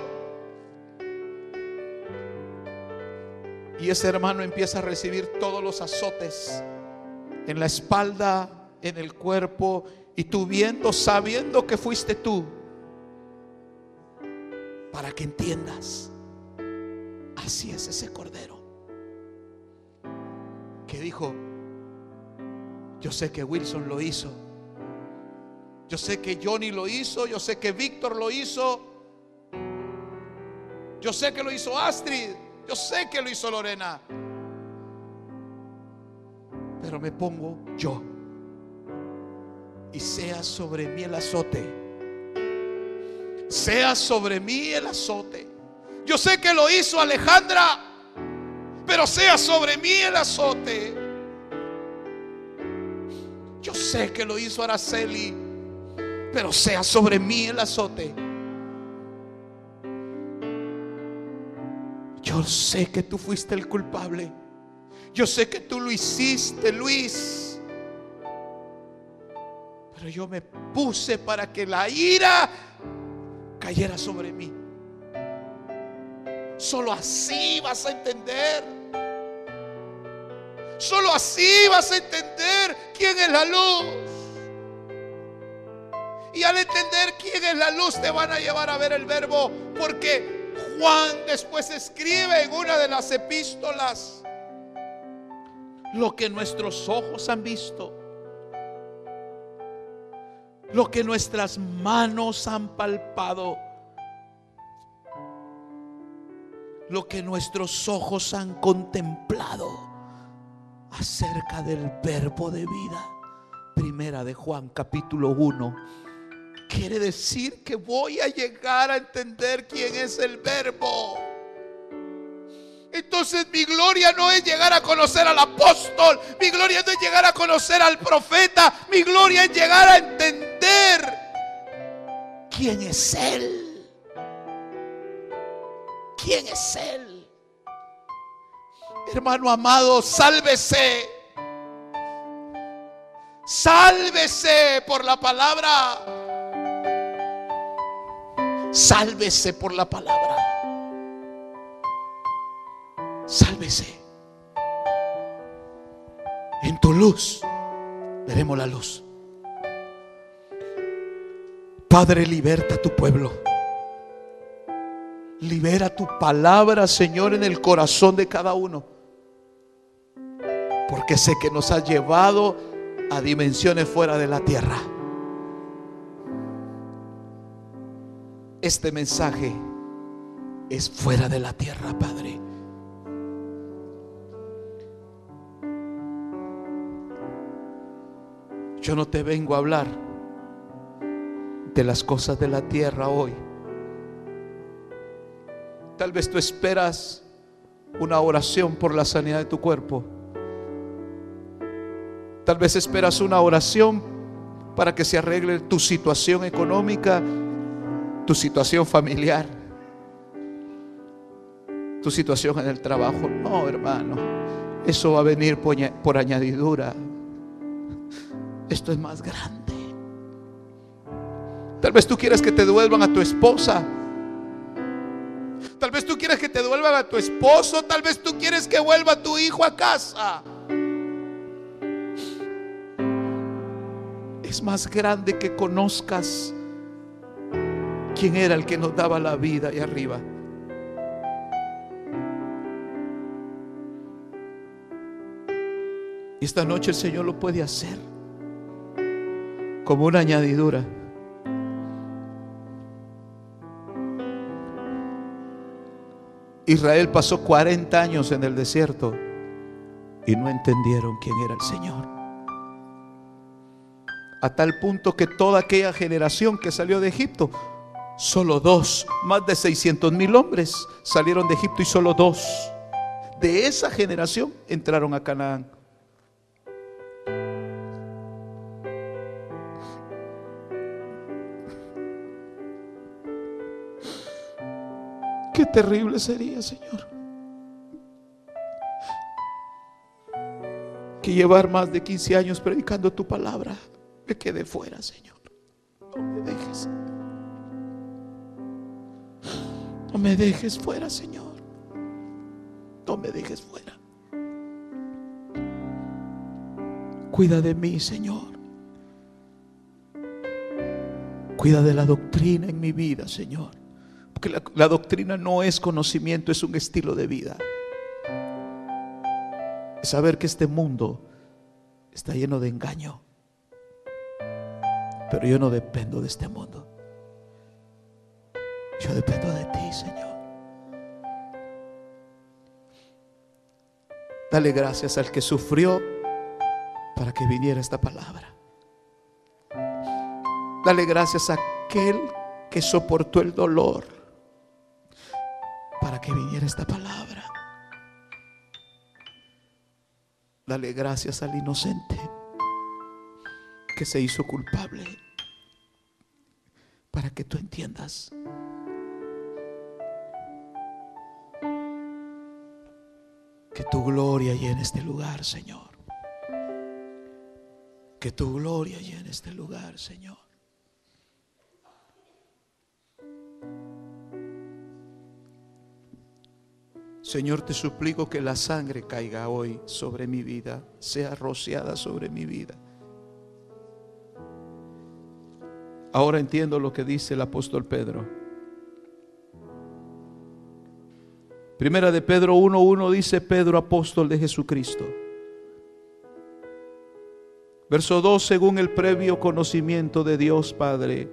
Y ese hermano empieza a recibir todos los azotes en la espalda, en el cuerpo, y tú viendo, sabiendo que fuiste tú, para que entiendas, así es ese cordero, que dijo, yo sé que Wilson lo hizo, yo sé que Johnny lo hizo, yo sé que Víctor lo hizo, yo sé que lo hizo Astrid, yo sé que lo hizo Lorena, pero me pongo yo y sea sobre mí el azote. Sea sobre mí el azote. Yo sé que lo hizo Alejandra, pero sea sobre mí el azote. Yo sé que lo hizo Araceli, pero sea sobre mí el azote. Yo sé que tú fuiste el culpable. Yo sé que tú lo hiciste, Luis. Pero yo me puse para que la ira cayera sobre mí. Solo así vas a entender. Solo así vas a entender quién es la luz. Y al entender quién es la luz te van a llevar a ver el verbo. Porque Juan después escribe en una de las epístolas lo que nuestros ojos han visto. Lo que nuestras manos han palpado. Lo que nuestros ojos han contemplado acerca del verbo de vida. Primera de Juan capítulo 1. Quiere decir que voy a llegar a entender quién es el verbo. Entonces mi gloria no es llegar a conocer al apóstol, mi gloria no es llegar a conocer al profeta, mi gloria es llegar a entender quién es Él. ¿Quién es Él? Hermano amado, sálvese. Sálvese por la palabra. Sálvese por la palabra. Sálvese. En tu luz veremos la luz. Padre, liberta a tu pueblo. Libera tu palabra, Señor, en el corazón de cada uno. Porque sé que nos has llevado a dimensiones fuera de la tierra. Este mensaje es fuera de la tierra, Padre. Yo no te vengo a hablar de las cosas de la tierra hoy. Tal vez tú esperas una oración por la sanidad de tu cuerpo. Tal vez esperas una oración para que se arregle tu situación económica, tu situación familiar, tu situación en el trabajo. No, hermano, eso va a venir por añadidura. Esto es más grande. Tal vez tú quieres que te devuelvan a tu esposa. Tal vez tú quieres que te devuelvan a tu esposo. Tal vez tú quieres que vuelva tu hijo a casa. Es más grande que conozcas quién era el que nos daba la vida ahí arriba. Y esta noche el Señor lo puede hacer como una añadidura. Israel pasó 40 años en el desierto y no entendieron quién era el Señor. A tal punto que toda aquella generación que salió de Egipto Solo dos, más de 600 mil hombres salieron de Egipto y solo dos de esa generación entraron a Canaán. Qué terrible sería, Señor. Que llevar más de 15 años predicando tu palabra me quede fuera, Señor. No me dejes. No me dejes fuera, Señor. No me dejes fuera. Cuida de mí, Señor. Cuida de la doctrina en mi vida, Señor. Porque la, doctrina no es conocimiento, es un estilo de vida. Saber que este mundo está lleno de engaño. Pero yo no dependo de este mundo. Yo dependo de ti, Señor. Dale gracias al que sufrió para que viniera esta palabra. Dale gracias a aquel que soportó el dolor para que viniera esta palabra. Dale gracias al inocente que se hizo culpable para que tú entiendas que tu gloria llene este lugar, Señor. Que tu gloria llene este lugar, Señor. Señor, te suplico que la sangre caiga hoy sobre mi vida, sea rociada sobre mi vida. Ahora entiendo lo que dice el apóstol Pedro. Primera de Pedro 1.1 dice Pedro, apóstol de Jesucristo. Verso 2, según el previo conocimiento de Dios Padre,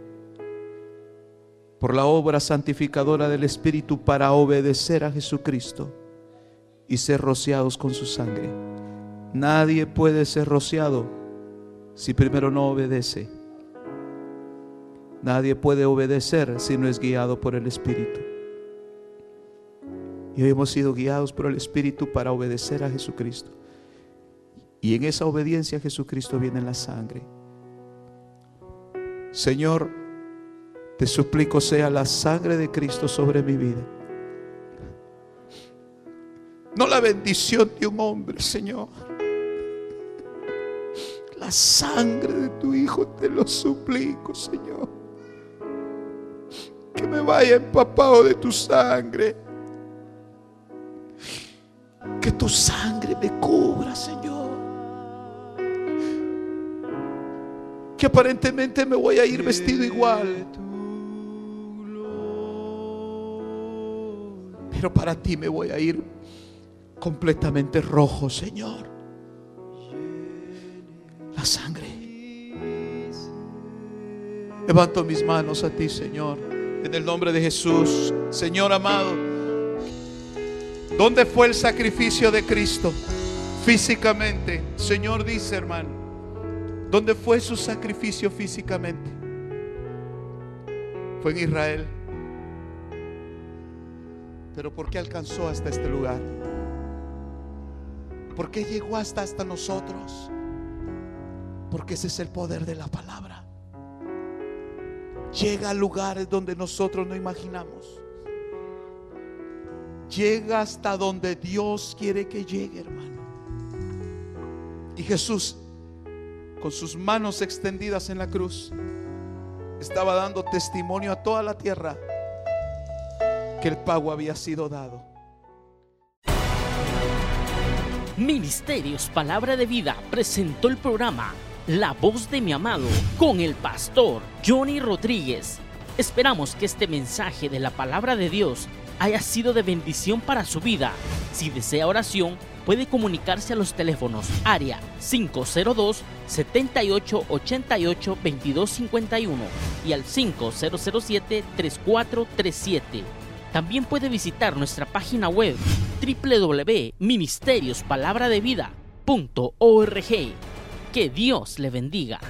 por la obra santificadora del Espíritu para obedecer a Jesucristo y ser rociados con su sangre. Nadie puede ser rociado si primero no obedece. Nadie puede obedecer si no es guiado por el Espíritu. Y hoy hemos sido guiados por el Espíritu para obedecer a Jesucristo. Y en esa obediencia a Jesucristo viene la sangre. Señor, te suplico sea la sangre de Cristo sobre mi vida. No la bendición de un hombre, Señor. La sangre de tu Hijo te lo suplico, Señor. Que me vaya empapado de tu sangre. Que tu sangre me cubra, Señor. Que aparentemente me voy a ir vestido igual. Pero para ti me voy a ir completamente rojo, Señor. La sangre. Levanto mis manos a ti, Señor, en el nombre de Jesús. Señor amado, ¿dónde fue el sacrificio de Cristo? Físicamente. Señor dice, hermano, ¿dónde fue su sacrificio físicamente? Fue en Israel. Pero ¿por qué alcanzó hasta este lugar? ¿Por qué llegó hasta hasta nosotros? Porque ese es el poder de la palabra. Llega a lugares donde nosotros no imaginamos. Llega hasta donde Dios quiere que llegue, hermano. Y Jesús, con sus manos extendidas en la cruz, estaba dando testimonio a toda la tierra que el pago había sido dado. Ministerios Palabra de Vida presentó el programa La voz de mi amado con el pastor Johnny Rodríguez. Esperamos que este mensaje de la palabra de Dios haya sido de bendición para su vida. Si desea oración, puede comunicarse a los teléfonos área 502 7888 2251 y al 5007 3437. También puede visitar nuestra página web www.ministeriosPalabraDeVida.org. Que Dios le bendiga.